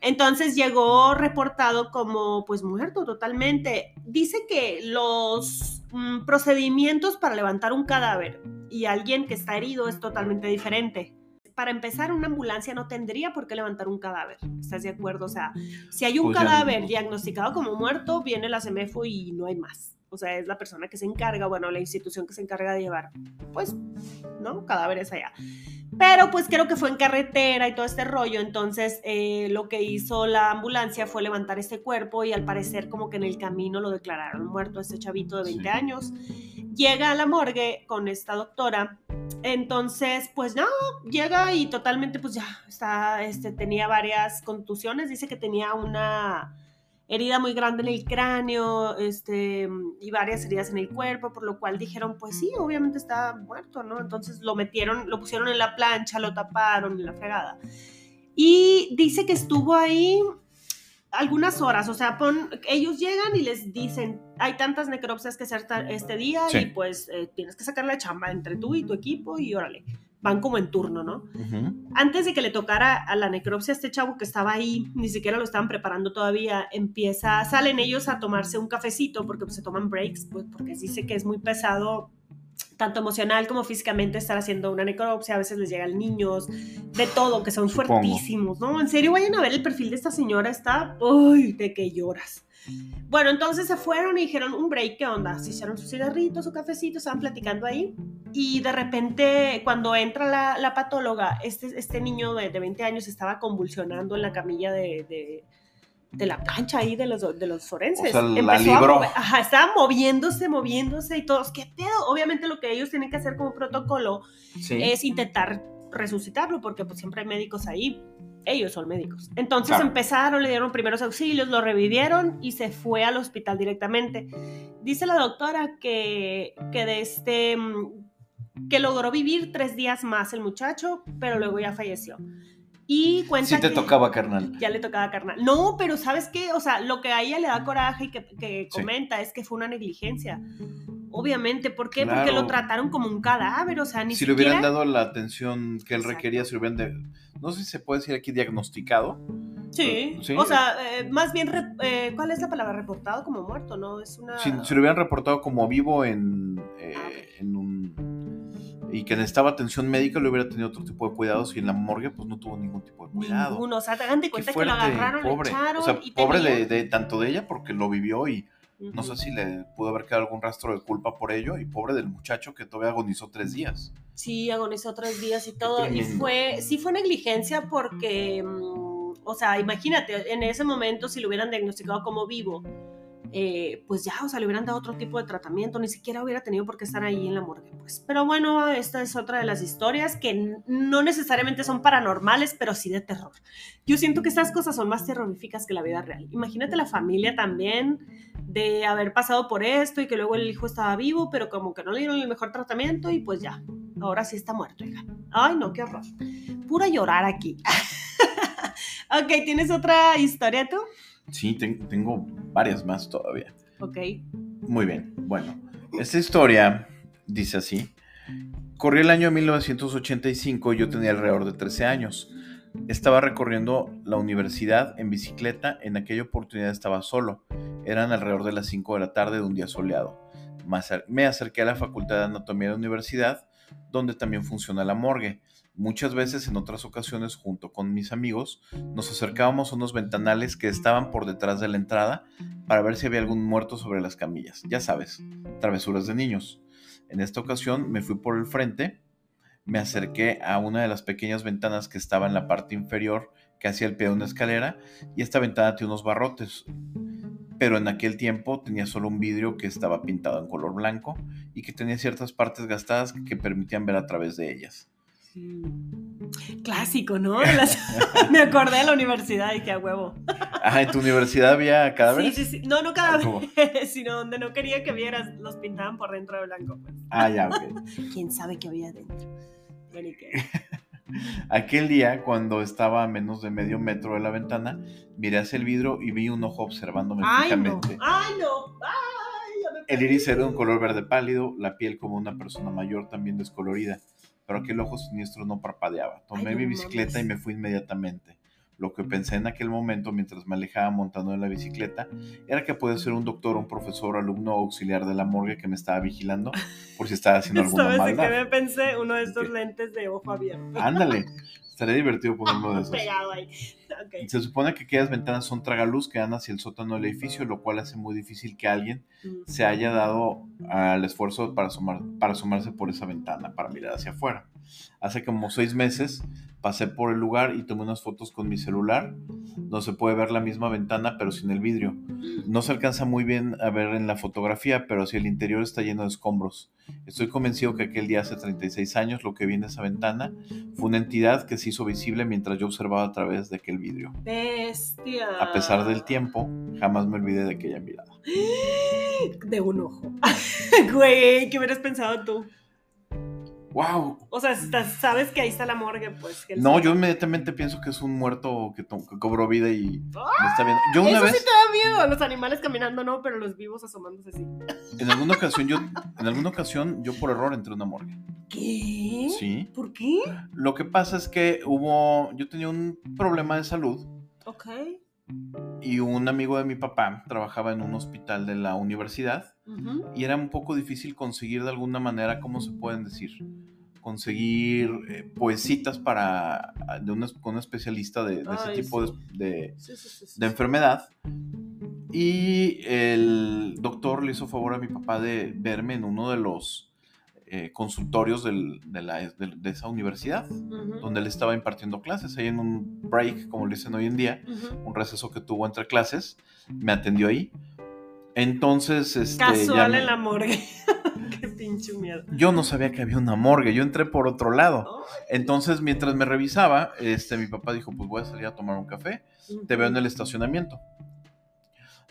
Entonces llegó reportado como pues muerto totalmente. Dice que los mm, procedimientos para levantar un cadáver y alguien que está herido es totalmente diferente para empezar, una ambulancia no tendría por qué levantar un cadáver. ¿Estás de acuerdo? O sea, si hay un cadáver diagnosticado como muerto, viene la CEMEFO y no hay más. O sea, es la persona que se encarga, bueno, la institución que se encarga de llevar, pues, ¿no? Cadáveres allá. Pero pues creo que fue en carretera y todo este rollo, entonces eh, lo que hizo la ambulancia fue levantar este cuerpo y al parecer como que en el camino lo declararon muerto este chavito de 20 años. Llega a la morgue con esta doctora, entonces pues no, llega y totalmente pues ya está, este, tenía varias contusiones, dice que tenía una herida muy grande en el cráneo este, y varias heridas en el cuerpo, por lo cual dijeron, pues sí, obviamente está muerto, ¿no? Entonces lo metieron, lo pusieron en la plancha, lo taparon en la fregada. Y dice que estuvo ahí algunas horas, o sea, ellos llegan y les dicen, hay tantas necropsias que hacer este día y pues eh, tienes que sacar la chamba entre tú y tu equipo y órale van como en turno, ¿no? Antes de que le tocara a la necropsia este chavo que estaba ahí, ni siquiera lo estaban preparando todavía, empieza, salen ellos a tomarse un cafecito porque pues, se toman breaks, pues porque dice que es muy pesado tanto emocional como físicamente estar haciendo una necropsia, a veces les llegan niños, de todo, que son fuertísimos, ¿no? En serio, vayan a ver el perfil de esta señora, está, uy, de que lloras. Bueno, entonces se fueron y dijeron un break, ¿qué onda? Se hicieron su cigarrito, su cafecito, estaban platicando ahí. Y de repente, cuando entra la, patóloga, este, este niño de, 20 años estaba convulsionando en la camilla de, la plancha ahí de los, de los forenses. O sea, la libró. Ajá, estaba moviéndose, moviéndose y todos, ¿qué pedo? Obviamente lo que ellos tienen que hacer como protocolo es intentar resucitarlo, porque pues siempre hay médicos ahí ellos son médicos. Entonces empezaron, le dieron primeros auxilios, lo revivieron y se fue al hospital directamente. Dice la doctora que, que de este que logró vivir tres días más el muchacho, pero luego ya falleció. Y cuenta sí te tocaba carnal. Ya le tocaba carnal. No, pero ¿sabes qué? O sea, lo que a ella le da coraje y que, comenta es que fue una negligencia. Obviamente, ¿por qué? Porque lo trataron como un cadáver, o sea, ni Si le hubieran dado la atención que él requería, si lo hubieran... De... No sé si se puede decir aquí diagnosticado. Sí, o sea, eh, más bien, eh, ¿cuál es la palabra? Reportado como muerto, ¿no? Es una... Si, lo hubieran reportado como vivo en, eh, en un y que necesitaba atención médica, le hubiera tenido otro tipo de cuidados y en la morgue pues no tuvo ningún tipo de cuidado. Ninguno, o sea, hagan de cuenta que lo agarraron, pobre. echaron o sea, pobre de, tanto de ella porque lo vivió y no sé si le pudo haber quedado algún rastro de culpa por ello y pobre del muchacho que todavía agonizó tres días. Sí, agonizó tres días y todo y fue, sí fue negligencia porque, mm, o sea, imagínate, en ese momento si lo hubieran diagnosticado como vivo, eh, pues ya, o sea, le hubieran dado otro tipo de tratamiento, ni siquiera hubiera tenido por qué estar ahí en la morgue, pues. Pero bueno, esta es otra de las historias que no necesariamente son paranormales, pero sí de terror. Yo siento que estas cosas son más terroríficas que la vida real. Imagínate la familia también de haber pasado por esto y que luego el hijo estaba vivo, pero como que no le dieron el mejor tratamiento y pues ya, ahora sí está muerto, Ay, no, qué horror. Pura llorar aquí. [LAUGHS] ok, ¿tienes otra historia tú? Sí, tengo varias más todavía. Ok. Muy bien. Bueno, esta historia dice así. Corría el año 1985 y yo tenía alrededor de 13 años. Estaba recorriendo la universidad en bicicleta. En aquella oportunidad estaba solo. Eran alrededor de las 5 de la tarde de un día soleado. Me acerqué a la Facultad de Anatomía de la universidad, donde también funciona la morgue. Muchas veces en otras ocasiones junto con mis amigos nos acercábamos a unos ventanales que estaban por detrás de la entrada para ver si había algún muerto sobre las camillas. Ya sabes, travesuras de niños. En esta ocasión me fui por el frente, me acerqué a una de las pequeñas ventanas que estaba en la parte inferior que hacía el pie de una escalera y esta ventana tiene unos barrotes. pero en aquel tiempo tenía solo un vidrio que estaba pintado en color blanco y que tenía ciertas partes gastadas que permitían ver a través de ellas. Clásico, ¿no? [LAUGHS] Me acordé de la universidad y que a huevo. Ah, ¿en tu universidad había cadáveres? Sí, sí, sí. No, no cadáveres, [LAUGHS] sino donde no quería que vieras, los pintaban por dentro de blanco. Pues. Ah, ya, ok. [LAUGHS] ¿Quién sabe qué había dentro? Aquel día, cuando estaba a menos de medio metro de la ventana, miré hacia el vidrio y vi un ojo observándome fijamente. ¡Ay, no! ¡Ay, no! el iris era de un color verde pálido, la piel como una persona mayor también descolorida pero aquel ojo siniestro no parpadeaba. Tomé mi bicicleta y me fui inmediatamente. Lo que pensé en aquel momento mientras me alejaba montando en la bicicleta era que puede ser un doctor, un profesor, alumno o auxiliar de la morgue que me estaba vigilando por si estaba [LAUGHS] haciendo alguna ¿Sabes maldad. ¿Sabes qué me pensé? Uno de [LAUGHS] estos lentes de ojo abierto. Ándale. Estaría divertido ponerlo de [LAUGHS] esos. Pegado ahí. Okay. Se supone que aquellas ventanas son tragaluz que dan hacia el sótano del edificio, lo cual hace muy difícil que alguien se haya dado al esfuerzo para, asomar, para asomarse por esa ventana, para mirar hacia afuera. Hace como seis meses pasé por el lugar y tomé unas fotos con mi celular. No se puede ver la misma ventana, pero sin el vidrio. No se alcanza muy bien a ver en la fotografía, pero si el interior está lleno de escombros. Estoy convencido que aquel día hace 36 años lo que vi en esa ventana fue una entidad que se hizo visible mientras yo observaba a través de aquel vidrio. Bestia. A pesar del tiempo, jamás me olvidé de aquella mirada. [GASPS] De un ojo. [LAUGHS] Güey, ¿qué hubieras pensado tú? ¡Wow! O sea, sabes que ahí está la morgue, pues. no, yo inmediatamente pienso que es un muerto que, que cobró vida y me está viendo. Yo una Eso vez. sí te da miedo, los animales caminando no, pero los vivos asomándose así. En alguna ocasión, yo, en alguna ocasión, yo por error entré a una morgue. ¿Qué? Sí. ¿Por qué? Lo que pasa es que hubo. Yo tenía un problema de salud. Ok. Y un amigo de mi papá trabajaba en un hospital de la universidad. Uh -huh. Y era un poco difícil conseguir de alguna manera, ¿cómo se pueden decir? Conseguir eh, citas para de una, con un especialista de, de ese tipo sí. de, de, sí, sí, de, enfermedad. Y el doctor le hizo favor a mi papá de verme en uno de los eh, consultorios del, de, la, de, esa universidad, uh -huh. donde él estaba impartiendo clases, ahí en un break, como le dicen hoy en día, uh -huh. un receso que tuvo entre clases, me atendió ahí. Entonces, este, Casual me... en la morgue. [LAUGHS] Qué pinche miedo. Yo no sabía que había una morgue, yo entré por otro lado. Oh, Entonces, mientras me revisaba, este, mi papá dijo, pues voy a salir a tomar un café, uh -huh. te veo en el estacionamiento.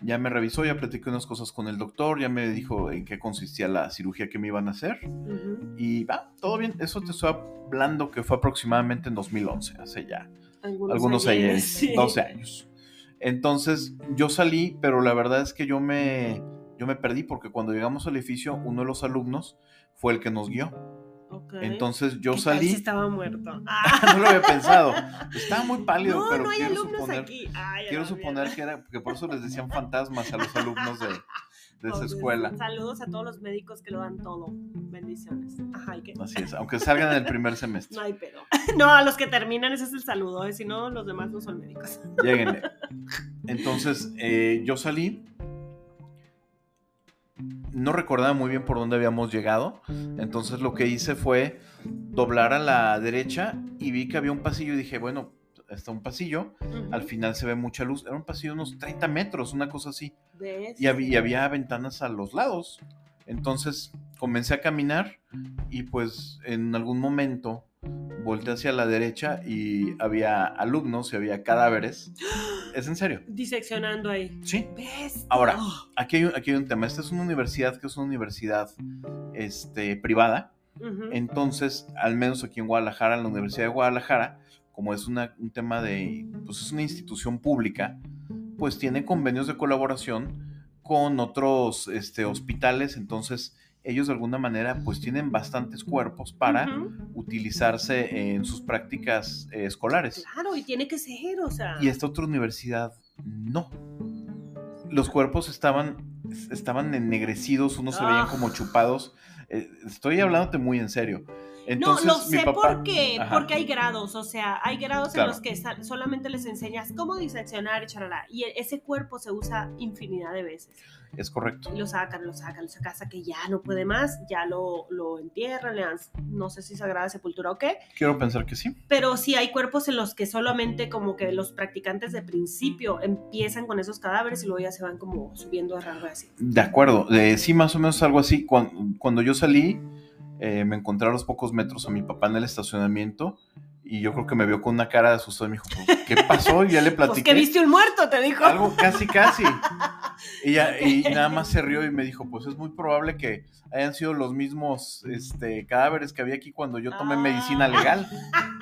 Ya me revisó, ya platiqué unas cosas con el doctor, ya me dijo en qué consistía la cirugía que me iban a hacer. Uh -huh. Y va, todo bien. Eso te estoy hablando que fue aproximadamente en 2011, hace ya algunos, algunos años, años, [LAUGHS] sí. 12 años. Entonces yo salí, pero la verdad es que yo me, yo me perdí porque cuando llegamos al edificio, uno de los alumnos fue el que nos guió. Okay. Entonces yo ¿Qué salí. Estaba muerto. [LAUGHS] Ah, no lo había pensado. Estaba muy pálido, no, pero no hay quiero alumnos suponer, aquí. Ay, quiero suponer que era, porque por eso les decían fantasmas a los alumnos de, de esa escuela. Saludos a todos los médicos que lo dan todo. Bendiciones. Así es, aunque salgan en el primer semestre. No hay pedo. [LAUGHS] No, a los que terminan ese es el saludo, ¿eh? si no, los demás no son médicos. Lléguenle. [LAUGHS] Entonces, eh, yo salí. No recordaba muy bien por dónde habíamos llegado. Entonces lo que hice fue doblar a la derecha y vi que había un pasillo y dije, bueno, está un pasillo. Uh -huh. Al final se ve mucha luz. Era un pasillo de unos 30 metros, una cosa así. ¿Ves? Y había, y había ventanas a los lados. Entonces comencé a caminar y pues en algún momento volteé hacia la derecha y había alumnos y había cadáveres. [GASPS] ¿Es en serio? Diseccionando ahí. Sí. Ahora, aquí hay, un- aquí hay un tema. Esta es una universidad que es una universidad este, privada. Entonces, al menos aquí en Guadalajara, en la Universidad de Guadalajara, como es una- un tema de, pues es una institución pública, pues tiene convenios de colaboración con otros este, hospitales. Entonces, ellos de alguna manera, pues tienen bastantes cuerpos para utilizarse en sus prácticas eh, escolares. Claro, y tiene que ser, o sea. Y esta otra universidad, no. Los cuerpos estaban, estaban ennegrecidos, unos se veían Ah. como chupados. Eh, estoy hablándote muy en serio. Entonces, no, lo mi sé papá- porque, Ajá. porque hay grados, o sea, hay grados Claro. en los que solamente les enseñas cómo diseccionar y y e- ese cuerpo se usa infinidad de veces. Es correcto. Y lo sacan, lo sacan, lo sacan, hasta que ya no puede más, ya lo, lo entierran, le dan, no sé si sagrada sepultura o qué, Quiero pensar que sí. pero sí hay cuerpos en los que solamente como que los practicantes de principio empiezan con esos cadáveres y luego ya se van como subiendo de rango así. De acuerdo. Eh, sí, más o menos algo así. Cuando, cuando yo salí, eh, me encontré a los pocos metros a mi papá en el estacionamiento. Y yo creo que me vio con una cara de asustado y me dijo, "¿Pero ¿qué pasó? Y ya le [LAUGHS] Pues platiqué. que viste un muerto, te dijo. Algo casi, casi. [LAUGHS] Y, ya- y nada más se rió y me dijo, pues es muy probable que hayan sido los mismos este, cadáveres que había aquí cuando yo tomé Ah. medicina legal.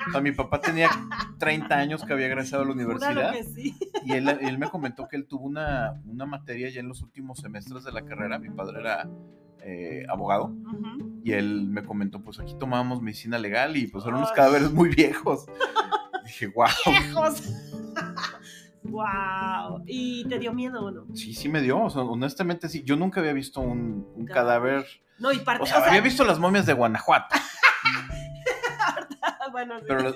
O sea, mi papá tenía [LAUGHS] 30 años que había egresado a la universidad que sí. y él, él me comentó que él tuvo una, una materia ya en los últimos semestres de la carrera. Mi padre era eh, abogado Ujú. Y él me comentó, pues aquí tomábamos medicina legal y pues eran unos cadáveres muy viejos. [LAUGHS] dije, wow. viejos. [LAUGHS] wow. ¿Y te dio miedo o no? Sí, sí me dio, o sea, honestamente sí. Yo nunca había visto un, un cadáver. No, y parte, O sea, había visto las momias de Guanajuato, [LAUGHS] bueno, sí. pero, las-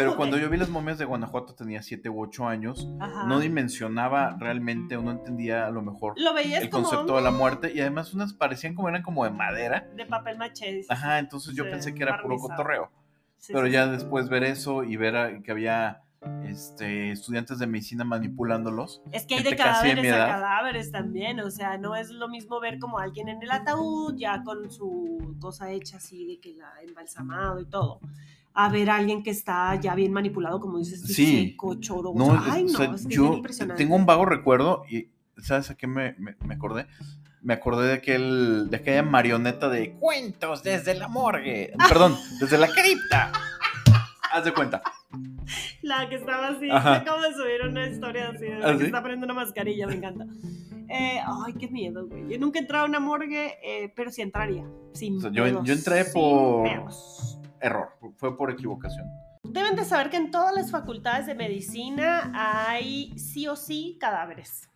pero cuando yo vi las momias de Guanajuato tenía 7 u 8 años, Ajá. no dimensionaba realmente o no entendía a lo mejor lo veías el como concepto de la muerte y además unas parecían como eran como de madera. de papel maché. Ajá, entonces yo pensé que era puro barnizado. cotorreo. Sí, Pero sí, ya sí. después ver eso y ver a- que había este, estudiantes de medicina manipulándolos. Es que hay de cadáveres a cadáveres también, o sea, no es lo mismo ver como alguien en el ataúd, ya con su cosa hecha así, de que la embalsamado y todo, a ver a alguien que está ya bien manipulado, como dices, Sí. choro, No, ay o no, sea, es que yo impresionante. tengo un vago recuerdo y ¿sabes a qué me, me- me acordé? Me acordé de aquel de aquella marioneta de cuentos desde la morgue, perdón, desde la cripta. Haz de cuenta. La que estaba así, Ajá. acabo de subir una historia así, de la ¿Ah, que sí? está poniendo una mascarilla, me encanta. Eh, ay, qué miedo, güey. Yo nunca he entrado a una morgue, eh, pero sí entraría. Sin O sea, yo- entré por- pedos. Error, fue por equivocación. Deben de saber que en todas las facultades de medicina hay sí o sí cadáveres.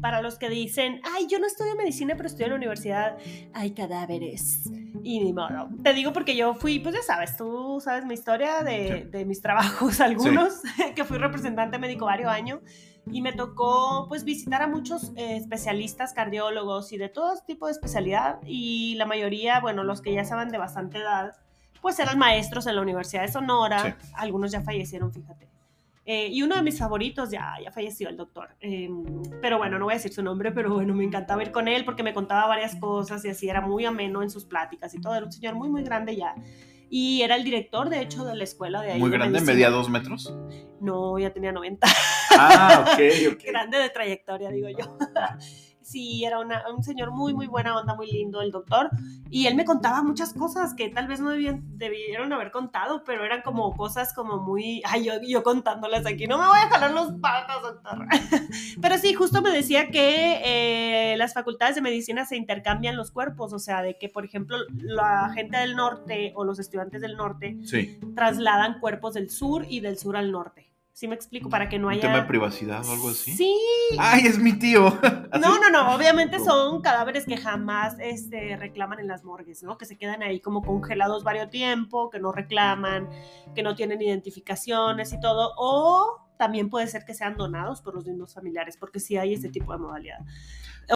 Para los que dicen, ay, yo no estudio medicina, pero estudio en la universidad, hay cadáveres. Y ni modo. Te digo porque yo fui, pues ya sabes, tú sabes mi historia de, Sí. de mis trabajos, [LAUGHS] algunos, [LAUGHS] que fui representante médico varios años. Y me tocó, pues, visitar a muchos eh, especialistas, cardiólogos y de todo tipo de especialidad. Y la mayoría, bueno, los que ya estaban de bastante edad, pues eran maestros en la Universidad de Sonora. Sí. Algunos ya fallecieron, fíjate. Eh, y uno de mis favoritos ya, ya falleció, el doctor. Eh, pero bueno, no voy a decir su nombre, pero bueno, me encantaba ir con él porque me contaba varias cosas y así era muy ameno en sus pláticas y todo. Era un señor muy, muy grande ya. Y era el director, de hecho, de la escuela de ahí. Muy de grande, medicina. medía dos metros. No, ya tenía 90. Ah, ok, ok. [LAUGHS] grande de trayectoria, digo yo. Sí, era una- un señor muy, muy buena onda, muy lindo el doctor. Y él me contaba muchas cosas que tal vez no debían, debieron haber contado, pero eran como cosas como muy... Ay, yo, yo contándoles aquí, no me voy a jalar los patas, doctor. [LAUGHS] Pero sí, justo me decía que eh, las facultades de medicina se intercambian los cuerpos, o sea, de que, por ejemplo, la gente del norte o los estudiantes del norte Sí, trasladan cuerpos del sur y del sur al norte. ¿Sí me explico? Para que no un haya... tema de privacidad o algo así. Sí, Ay, es mi tío. [LAUGHS] No, no, no, obviamente son cadáveres que jamás este, reclaman en las morgues, ¿no? Que se quedan ahí como congelados varios tiempo, que no reclaman, que no tienen identificaciones y todo, o también puede ser que sean donados por los mismos familiares, porque sí hay este tipo de modalidad.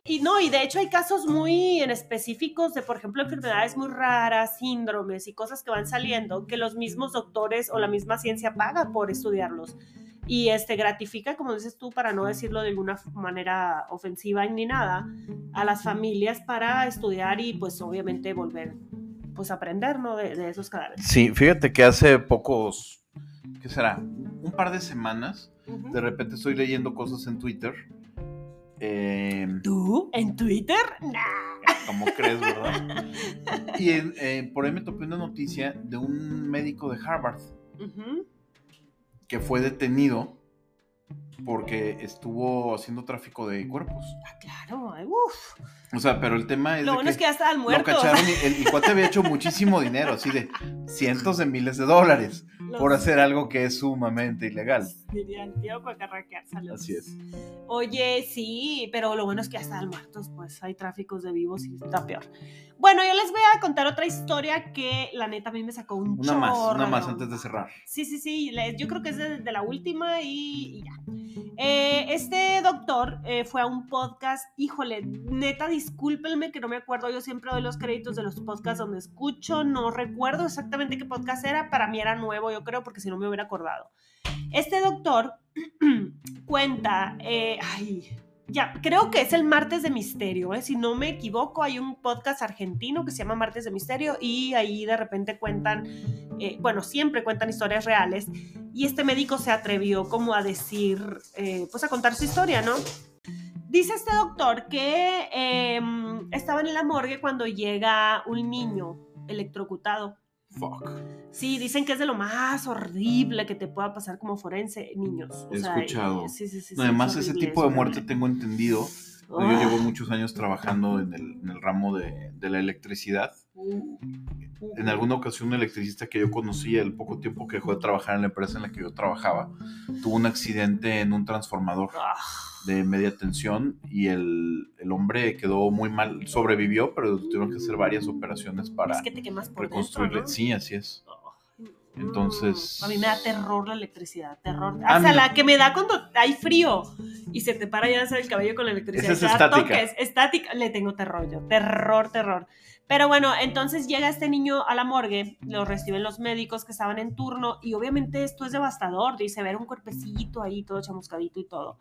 Y no, y de hecho hay casos muy en específicos de, por ejemplo, enfermedades muy raras, síndromes y cosas que van saliendo que los mismos doctores o la misma ciencia paga por estudiarlos y este gratifica, como dices tú, para no decirlo de alguna manera ofensiva ni nada, a las familias para estudiar y pues obviamente volver pues a aprender, ¿no? De, de esos cadáveres. Sí, fíjate que hace pocos, ¿qué será? Un par de semanas, Ujú. de repente estoy leyendo cosas en Twitter. Eh, ¿Tú? ¿En Twitter? Nah. como crees, ¿verdad? Y en- eh, por ahí me topé una noticia de un médico de Harvard que fue detenido porque estuvo haciendo tráfico de cuerpos. Ah, claro, ay, uf. O sea, pero el tema es Lo de bueno que es que ya estaban lo muertos. cacharon y el, el cuate había hecho muchísimo dinero, así de cientos de miles de dólares Los- por hacer algo que es sumamente ilegal. Diría el tío Cuacarraquear, saludos. Así es. Oye, sí, pero lo bueno es que ya están muertos, pues hay tráficos de vivos y está peor. Bueno, yo les voy a contar otra historia que la neta a mí me sacó un Una más, una más antes de cerrar. Sí, sí, sí, yo creo que es de, de la última y, y ya. Eh, este doctor eh, fue a un podcast, híjole, neta, discúlpenme que no me acuerdo, yo siempre doy los créditos de los podcasts donde escucho, no recuerdo exactamente qué podcast era, para mí era nuevo, yo creo, porque si no me hubiera acordado. Este doctor [CLEARS THROAT] cuenta, eh, ay, ya, creo que es el Martes de Misterio, ¿eh? si no me equivoco, hay un podcast argentino que se llama Martes de Misterio y ahí de repente cuentan, eh, bueno, siempre cuentan historias reales y este médico se atrevió como a decir, eh, pues a contar su historia, ¿no? Dice este doctor que eh, estaban en la morgue cuando llega un niño electrocutado. Fuck. Sí, dicen que es de lo más horrible que te pueda pasar como forense, niños. O He sea, escuchado. eh, Sí, sí, sí, Además, es ese tipo de muerte tengo entendido. Yo Ah. llevo muchos años trabajando en el, en el ramo de, de la electricidad. En alguna ocasión, un electricista que yo conocí, el poco tiempo que dejó de trabajar en la empresa en la que yo trabajaba, tuvo un accidente en un transformador de media tensión y el, el hombre quedó muy mal. Sobrevivió, pero tuvieron que hacer varias operaciones para es que te quemas por reconstruirle. dentro, ¿no? Sí, así es. Entonces- A mí me da terror la electricidad, terror. Ah, Hasta mira. la que me da cuando hay frío y se te para ya el cabello con la electricidad. Esa es estática. toques, estática. Le tengo terror yo, terror, terror. Pero bueno, entonces llega este niño a la morgue, lo reciben los médicos que estaban en turno y obviamente esto es devastador, dice, ver un cuerpecito ahí todo chamuscadito y todo.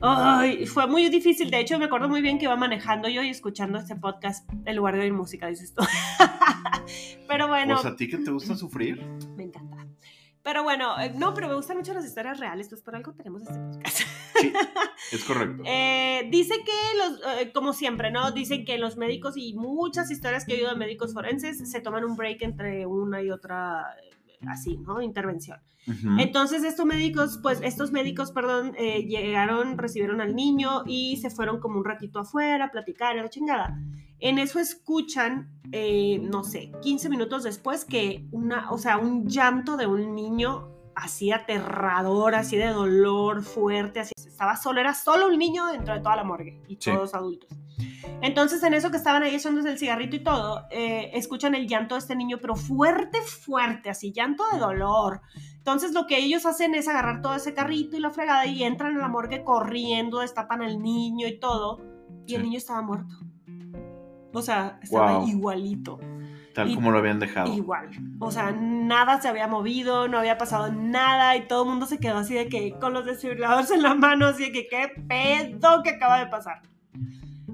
Ay, fue muy difícil. De hecho, me acuerdo muy bien que iba manejando yo y escuchando este podcast en lugar de oír música, dices tú. [LAUGHS] Pero bueno. Pues a ti que te gusta sufrir. Me encanta. Pero bueno, eh, no, pero me gustan mucho las historias reales, pues por algo tenemos este podcast. Sí, [LAUGHS] es correcto. Eh, dice que los, eh, como siempre, ¿no? Dicen que los médicos y muchas historias que he oído de médicos forenses se toman un break entre una y otra, así, ¿no? Intervención. Entonces estos médicos, pues estos médicos, perdón, eh, llegaron, recibieron al niño y se fueron como un ratito afuera a platicar, a la chingada. En eso escuchan, eh, no sé, 15 minutos después que una, o sea, un llanto de un niño así aterrador, así de dolor fuerte, así estaba solo, era solo un niño dentro de toda la morgue y Sí. todos adultos. Entonces, en eso que estaban ahí echándose el cigarrito y todo, eh, escuchan el llanto de este niño, pero fuerte, fuerte, así, llanto de dolor. Entonces, lo que ellos hacen es agarrar todo ese carrito y la fregada y entran a la morgue corriendo, destapan al niño y todo, y el niño estaba muerto. O sea, estaba Wow. igualito. Tal y- como lo habían dejado. Igual. O sea, nada se había movido, no había pasado nada y todo el mundo se quedó así de que con los desfibriladores en la mano, así de que qué pedo que acaba de pasar.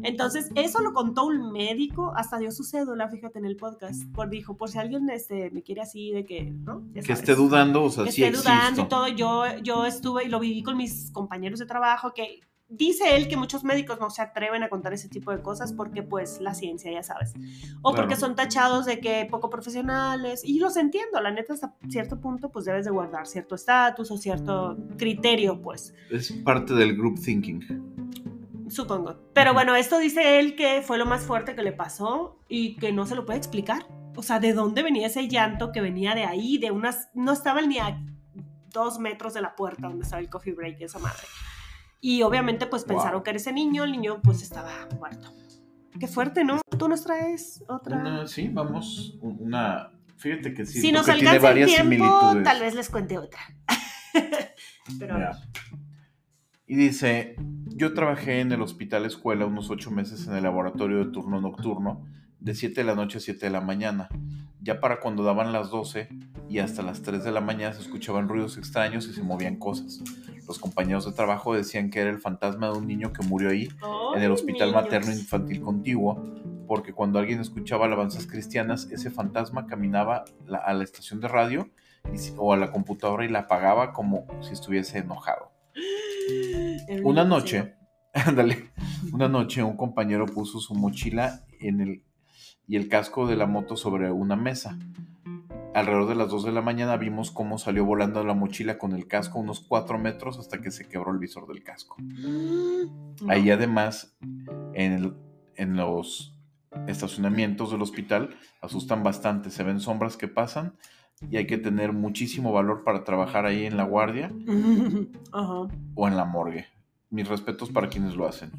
Entonces, eso lo contó un médico, hasta dio su cédula, fíjate en el podcast, por dijo, por si alguien este, me quiere así de que, ¿no? Ya Que sabes. esté dudando, o sea, que sí esté dudando y existo. todo, yo, yo estuve y lo viví con mis compañeros de trabajo, que dice él que muchos médicos no se atreven a contar ese tipo de cosas porque pues la ciencia, ya sabes, o porque Claro. son tachados de que poco profesionales, y los entiendo, la neta hasta cierto punto pues debes de guardar cierto estatus o cierto criterio, pues, Es parte del group thinking. Supongo. Pero bueno, esto dice él que fue lo más fuerte que le pasó y que no se lo puede explicar. O sea, ¿de dónde venía ese llanto que venía de ahí? De unas, no estaban ni a dos metros de la puerta donde estaba el coffee break, esa madre. Y obviamente pues Wow. pensaron que era ese niño, el niño pues estaba muerto. Qué fuerte, ¿no? Tú nos traes otra... Una, sí, vamos, un- una... Fíjate que sí, si nos porque tiene varias tiempo, similitudes. tal vez les cuente otra. [LAUGHS] Pero. Mira. Y dice, yo trabajé en el hospital escuela unos ocho meses en el laboratorio de turno nocturno, de 7 de la noche a 7 de la mañana. Ya para cuando daban las 12 y hasta las 3 de la mañana se escuchaban ruidos extraños y se movían cosas. Los compañeros de trabajo decían que era el fantasma de un niño que murió ahí, en el Hospital. Materno Infantil Contiguo, porque cuando alguien escuchaba alabanzas cristianas, ese fantasma caminaba a la estación de radio o a la computadora y la apagaba como si estuviese enojado. [GASPS] [GASPS] Una noche, [LAUGHS] ándale, una noche un compañero puso su mochila en el, y el casco de la moto sobre una mesa. Alrededor de las 2 de la mañana vimos cómo salió volando la mochila con el casco unos 4 metros hasta que se quebró el visor del casco. Mm, Ahí no. además, en, el- en los estacionamientos del hospital, asustan bastante. Se ven sombras que pasan y hay que tener muchísimo valor para trabajar ahí en la guardia [LAUGHS] Ajá. o en la morgue. Mis respetos para quienes lo hacen.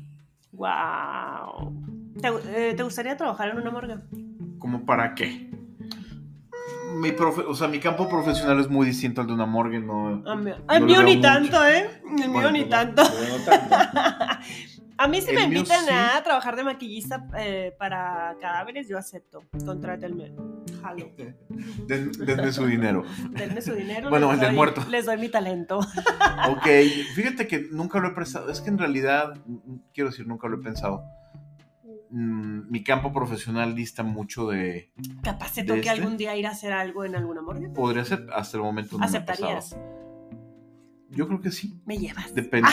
Wow. ¿Te, eh, ¿te gustaría trabajar en una morgue? ¿Cómo para qué? Mi profe- o sea, mi campo profesional es muy distinto al de una morgue, no. A mí, el No mío ni tanto, ¿eh? El mío Bueno, ni tanto. no, no tanto. [LAUGHS] A mí si me invitan sí. a trabajar de maquillista eh, para cadáveres, yo acepto. Contrátenme. Jalo. [LAUGHS] Den- denme su dinero. Denme su dinero. [LAUGHS] Bueno, el del muerto. Les doy mi talento. [LAUGHS] Ok, fíjate que nunca lo he pensado. Es que en realidad, quiero decir, nunca lo he pensado. Mm, Mi campo profesional dista mucho de. Capaz ¿De toque este? algún día ir a hacer algo en alguna morgue. Podría ser, hasta el momento no me ¿Aceptarías? Yo creo que sí. Me llevas. Depende.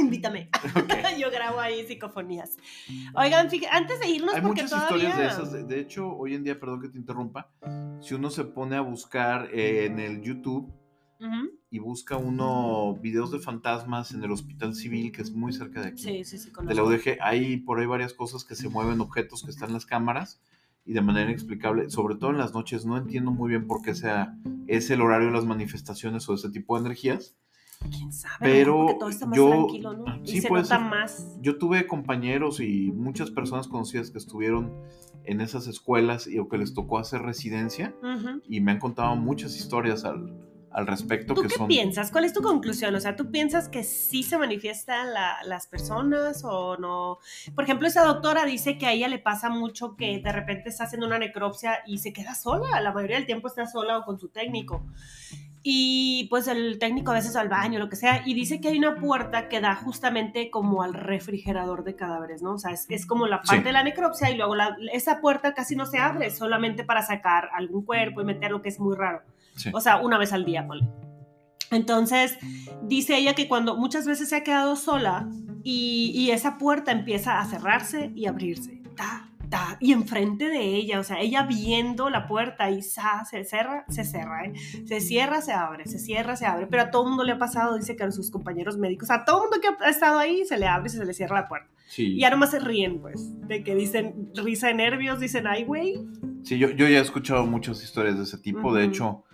Invítame. [LAUGHS] Ok. Yo grabo ahí psicofonías. Oigan, fíjate, antes de irnos, Hay porque muchas todavía... historias de esas. De, hecho, hoy en día, perdón que te interrumpa, si uno se pone a buscar eh, en el YouTube Ujú. y busca uno videos de fantasmas en el hospital civil, que es muy cerca de aquí, Sí, sí, sí. de la UDG, hay por ahí varias cosas que se mueven, objetos que están en las cámaras y de manera inexplicable, sobre todo en las noches, no entiendo muy bien por qué sea es el horario de las manifestaciones o ese tipo de energías. ¿Quién sabe? Pero todo está más yo- tranquilo, ¿no? sí, y se nota más. Yo tuve compañeros y muchas personas conocidas que estuvieron en esas escuelas y o que les tocó hacer residencia Ujú. y me han contado muchas historias al, al respecto ¿Tú que qué son piensas? ¿Cuál es tu conclusión? O sea, ¿tú piensas que sí se manifiestan la- las personas o no? Por ejemplo, esa doctora dice que a ella le pasa mucho que de repente está haciendo una necropsia y se queda sola. La mayoría del tiempo está sola o con su técnico. Y pues el técnico a veces al baño, lo que sea, y dice que hay una puerta que da justamente como al refrigerador de cadáveres, ¿no? O sea, es, es como la parte Sí. de la necropsia y luego la- esa puerta casi no se abre, solamente para sacar algún cuerpo y meterlo, que es muy raro. Sí. O sea, una vez al día, ponle. Entonces, dice ella que cuando muchas veces se ha quedado sola y, y esa puerta empieza a cerrarse y abrirse, ta, ta, y enfrente de ella, o sea, ella viendo la puerta y sa, se cierra, se cierra, ¿eh? se cierra, se abre, se cierra, se abre, pero a todo mundo le ha pasado, dice que a sus compañeros médicos, a todo mundo que ha estado ahí, se le abre y se le cierra la puerta. sí, Y ya nomás se ríen, pues, de que dicen risa de nervios, dicen, ay, güey. sí, yo, yo ya he escuchado muchas historias de ese tipo. De hecho,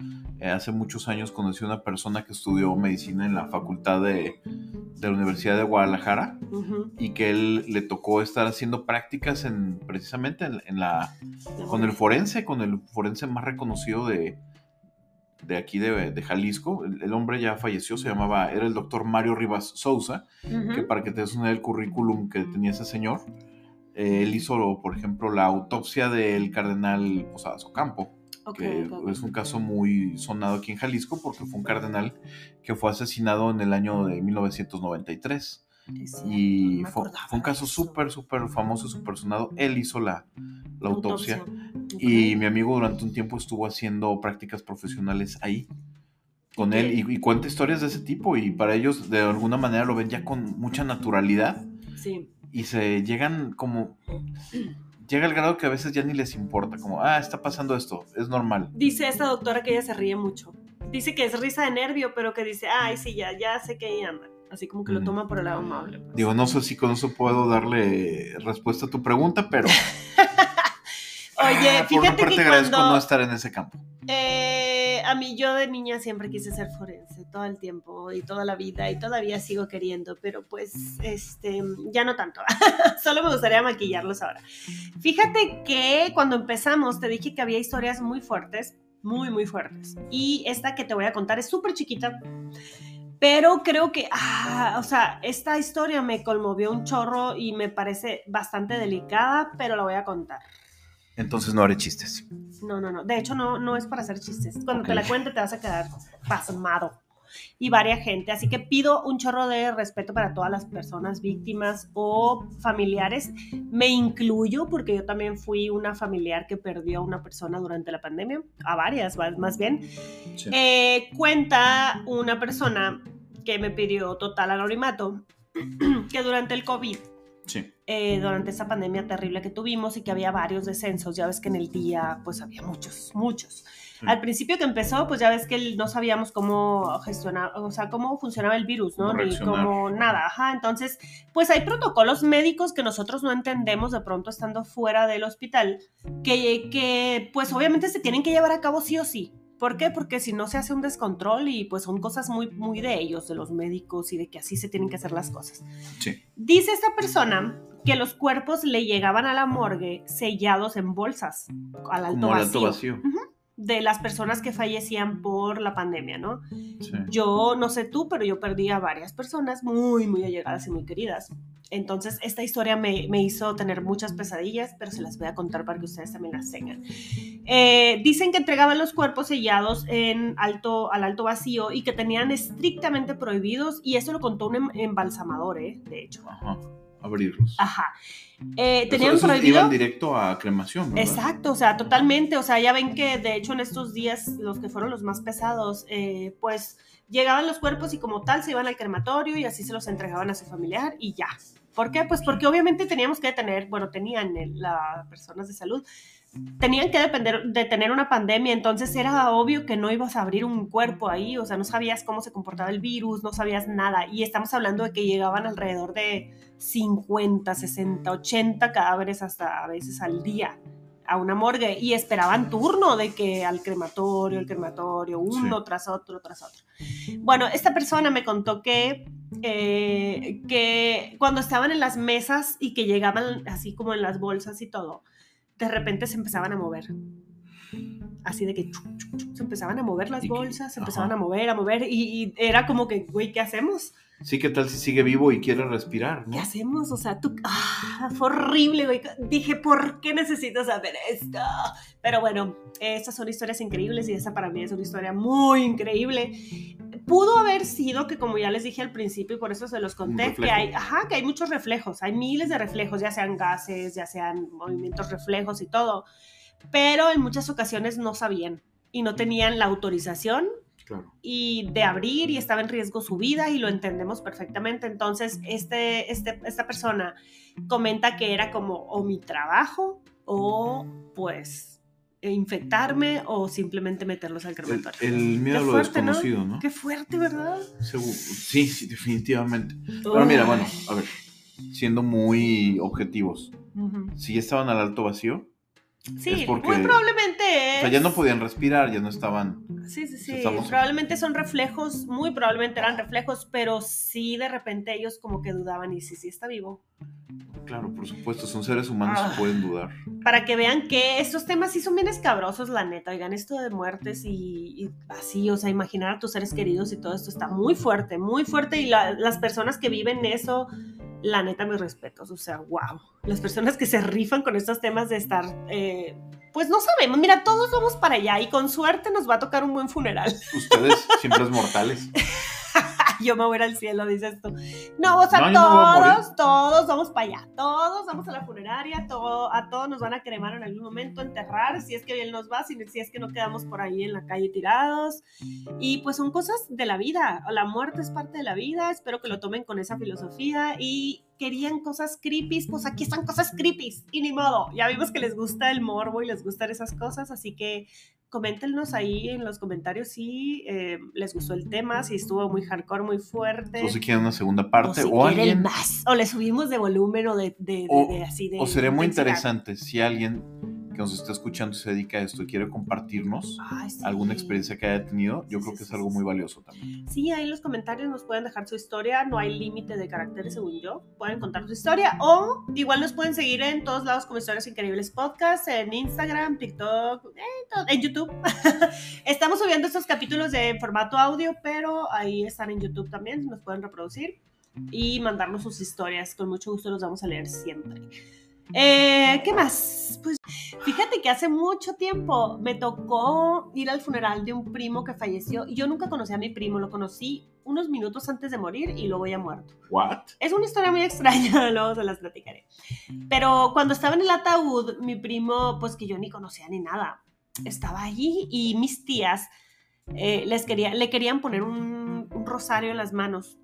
eh, hace muchos años conocí a una persona que estudió medicina en la facultad de, de la Universidad de Guadalajara y que él le tocó estar haciendo prácticas en precisamente en, en la con el forense, con el forense más reconocido de, de aquí de, de Jalisco. El, el hombre ya falleció, se llamaba, era el doctor Mario Rivas Sousa, Ujú. que para que te des una idea del currículum que tenía ese señor, eh, él hizo, por ejemplo, la autopsia del cardenal Posadas Ocampo, Ok, que ok, ok. es un caso muy sonado aquí en Jalisco porque fue un cardenal que fue asesinado en el año de 1993. Es cierto, Y no fue, fue un caso súper, súper famoso, súper sonado. Él hizo la, la autopsia. Ok. Y mi amigo durante un tiempo estuvo haciendo prácticas profesionales ahí con ¿Y él y, y cuenta historias de ese tipo y para ellos de alguna manera lo ven ya con mucha naturalidad Sí. y se llegan como... Llega al grado que a veces ya ni les importa, como, ah, está pasando esto, es normal. Dice esta doctora que ella se ríe mucho. Dice que es risa de nervio, pero que dice, ay, sí, ya, ya sé que ella anda. Así como que lo toma por el lado amable. pues. Digo, no sé si con eso puedo darle respuesta a tu pregunta, pero... [LAUGHS] Oye, ah, por una fíjate parte que agradezco cuando- no estar en ese campo. Eh, a mí yo de niña siempre quise ser forense, todo el tiempo y toda la vida y todavía sigo queriendo, pero pues este ya no tanto. [LAUGHS] Solo me gustaría maquillarlos ahora. Fíjate que cuando empezamos te dije que había historias muy fuertes, muy muy fuertes. Y esta que te voy a contar es súper chiquita. Pero creo que, ah, o sea, esta historia me conmovió un chorro y me parece bastante delicada, pero la voy a contar. Entonces no haré chistes. No, no, no. De hecho, no, no es para hacer chistes. Cuando te Ok. la cuente te vas a quedar pasmado. Y varia gente. Así que pido un chorro de respeto para todas las personas víctimas o familiares. Me incluyo porque yo también fui una familiar que perdió a una persona durante la pandemia. A varias, más más bien. Sí. Eh, cuenta una persona que me pidió total anonimato [CLEARS THROAT] que durante el COVID Sí. eh, durante esa pandemia terrible que tuvimos y que había varios descensos. Ya ves que en el día, pues había muchos, muchos. Sí. Al principio que empezó, pues ya ves que no sabíamos cómo gestionar, o sea, cómo funcionaba el virus, ¿no? Ni cómo nada. Ajá, entonces, pues hay protocolos médicos que nosotros no entendemos de pronto estando fuera del hospital, que, que pues obviamente se tienen que llevar a cabo sí o sí ¿Por qué? Porque si no se hace un descontrol y pues son cosas muy, muy de ellos, de los médicos y de que así se tienen que hacer las cosas. Sí. Dice esta persona que los cuerpos le llegaban a la morgue sellados en bolsas al alto Como vacío. alto vacío. Ujú. De las personas que fallecían por la pandemia, ¿no? Sí. Yo no sé tú, pero yo perdí a varias personas muy, muy allegadas y muy queridas. Entonces, esta historia me, me hizo tener muchas pesadillas, pero se las voy a contar para que ustedes también las tengan. Eh, dicen que entregaban los cuerpos sellados en alto, al alto vacío y que tenían estrictamente prohibidos, y eso lo contó un em- embalsamador, ¿eh? de hecho. Ajá. Abrirlos. Ajá. Eh, Eso- tenían esos prohibido. Iban directo a cremación, ¿verdad? Exacto, o sea, totalmente. O sea, ya ven que de hecho en estos días, los que fueron los más pesados, eh, pues llegaban los cuerpos y como tal se iban al crematorio y así se los entregaban a su familiar y ya. ¿Por qué? Pues porque obviamente teníamos que tener, bueno, tenían el- las personas de salud, tenían que depender de tener una pandemia, entonces era obvio que no ibas a abrir un cuerpo ahí, o sea, no sabías cómo se comportaba el virus, no sabías nada. Y estamos hablando de que llegaban alrededor de 50, 60, 80 cadáveres hasta a veces al día a una morgue y esperaban turno de que al crematorio, el crematorio, uno Sí. tras otro, tras otro. Bueno, esta persona me contó que, eh, que cuando estaban en las mesas y que llegaban así como en las bolsas y todo, de repente se empezaban a mover. Así de que se empezaban a mover las bolsas, se ajá. empezaban a mover, a mover y, y era como que, güey, ¿qué hacemos? Sí, ¿qué tal si sigue vivo y quiere respirar, no? ¿Qué hacemos? O sea, tú, ah, fue horrible, güey. Dije, ¿por qué necesito saber esto? Pero bueno, estas son historias increíbles y esa para mí es una historia muy increíble. Pudo haber sido que, como ya les dije al principio, y por eso se los conté, que hay, ajá, que hay muchos reflejos, hay miles de reflejos, ya sean gases, ya sean movimientos reflejos y todo, pero en muchas ocasiones no sabían y no tenían la autorización Claro. y de abrir y estaba en riesgo su vida y lo entendemos perfectamente. Entonces, este, este, esta persona comenta que era como o mi trabajo o pues infectarme o simplemente meterlos al El, crematorio. el miedo a lo desconocido, ¿no? Qué fuerte, ¿verdad? Seguro. Sí, sí, definitivamente. Pero mira, bueno, a ver, siendo muy objetivos, si ya estaban al alto vacío, Sí, porque- muy probablemente o sea, ya no podían respirar, ya no estaban. Sí, sí, sí. Estamos- Probablemente son reflejos, muy probablemente eran reflejos, pero sí de repente ellos como que dudaban y sí, sí está vivo. Claro, por supuesto, son seres humanos Ah. que pueden dudar. para que vean que estos temas sí son bien escabrosos, la neta. Oigan, esto de muertes y, y así, o sea, imaginar a tus seres queridos y todo esto está muy fuerte, muy fuerte. Y la- las personas que viven eso, la neta, mis respetos. O sea, wow. Las personas que se rifan con estos temas de estar, eh, pues no sabemos. Mira, todos vamos para allá y con suerte nos va a tocar un buen funeral. Ustedes, simples mortales. [LAUGHS] [LAUGHS] Yo me voy a ir al cielo, dices tú. No, o sea, No, todos, todos vamos para allá. Todos vamos a la funeraria, todo, a todos nos van a cremar en algún momento, enterrar, si es que bien nos va, si, si es que no quedamos por ahí en la calle tirados. Y pues son cosas de la vida. La muerte es parte de la vida. Espero que lo tomen con esa filosofía. Y querían cosas creepy, pues aquí están cosas creepy. Y ni modo. Ya vimos que les gusta el morbo y les gustan esas cosas. Así que coméntenos ahí en los comentarios si eh, les gustó el tema, si estuvo muy hardcore, muy fuerte. O si quieren una segunda o parte, si o, alguien. más. O le subimos de volumen o de, de- de- O- de así de. O sería muy intensidad. interesante si alguien que nos está escuchando y se dedica a esto y quiere compartirnos Ay, sí. alguna experiencia que haya tenido, yo Sí, creo que es algo muy valioso también. Sí, ahí en los comentarios nos pueden dejar su historia. No hay límite de caracteres, según yo. Pueden contar su historia. O igual nos pueden seguir en todos lados como Historias Increíbles Podcast, en Instagram, TikTok, en YouTube. [LAUGHS] Estamos subiendo estos capítulos de formato audio, pero ahí están en YouTube también. Nos pueden reproducir y mandarnos sus historias. Con mucho gusto los vamos a leer siempre. Eh, ¿Qué más? Pues fíjate que hace mucho tiempo me tocó ir al funeral de un primo que falleció. Y yo nunca conocí a mi primo, lo conocí unos minutos antes de morir y luego ya muerto. ¿What? Es una historia muy extraña, [LAUGHS] luego se las platicaré. Pero cuando estaba en el ataúd, mi primo, pues que yo ni conocía ni nada, estaba allí y mis tías eh, les quería, le querían poner un, un rosario en las manos.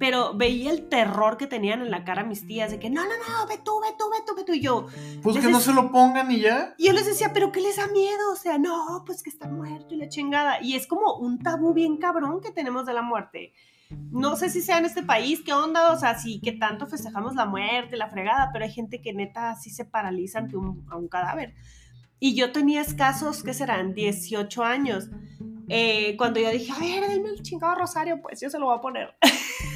Pero veía el terror que tenían en la cara mis tías de que no, no, no, ve tú, ve tú, ve tú, ve tú. Y yo, Pues que no se lo pongan y ya. y yo les decía, pero ¿qué les da miedo? O sea, no, pues que está muerto y la chingada. Y es como un tabú bien cabrón que tenemos de la muerte. No sé si sea en este país, qué onda, o sea, sí que tanto festejamos la muerte, la fregada, pero hay gente que neta sí se paraliza ante un, a un cadáver. Y yo tenía escasos, ¿qué serán? 18 años. Eh, cuando yo dije, a ver, denme el chingado rosario, pues yo se lo voy a poner.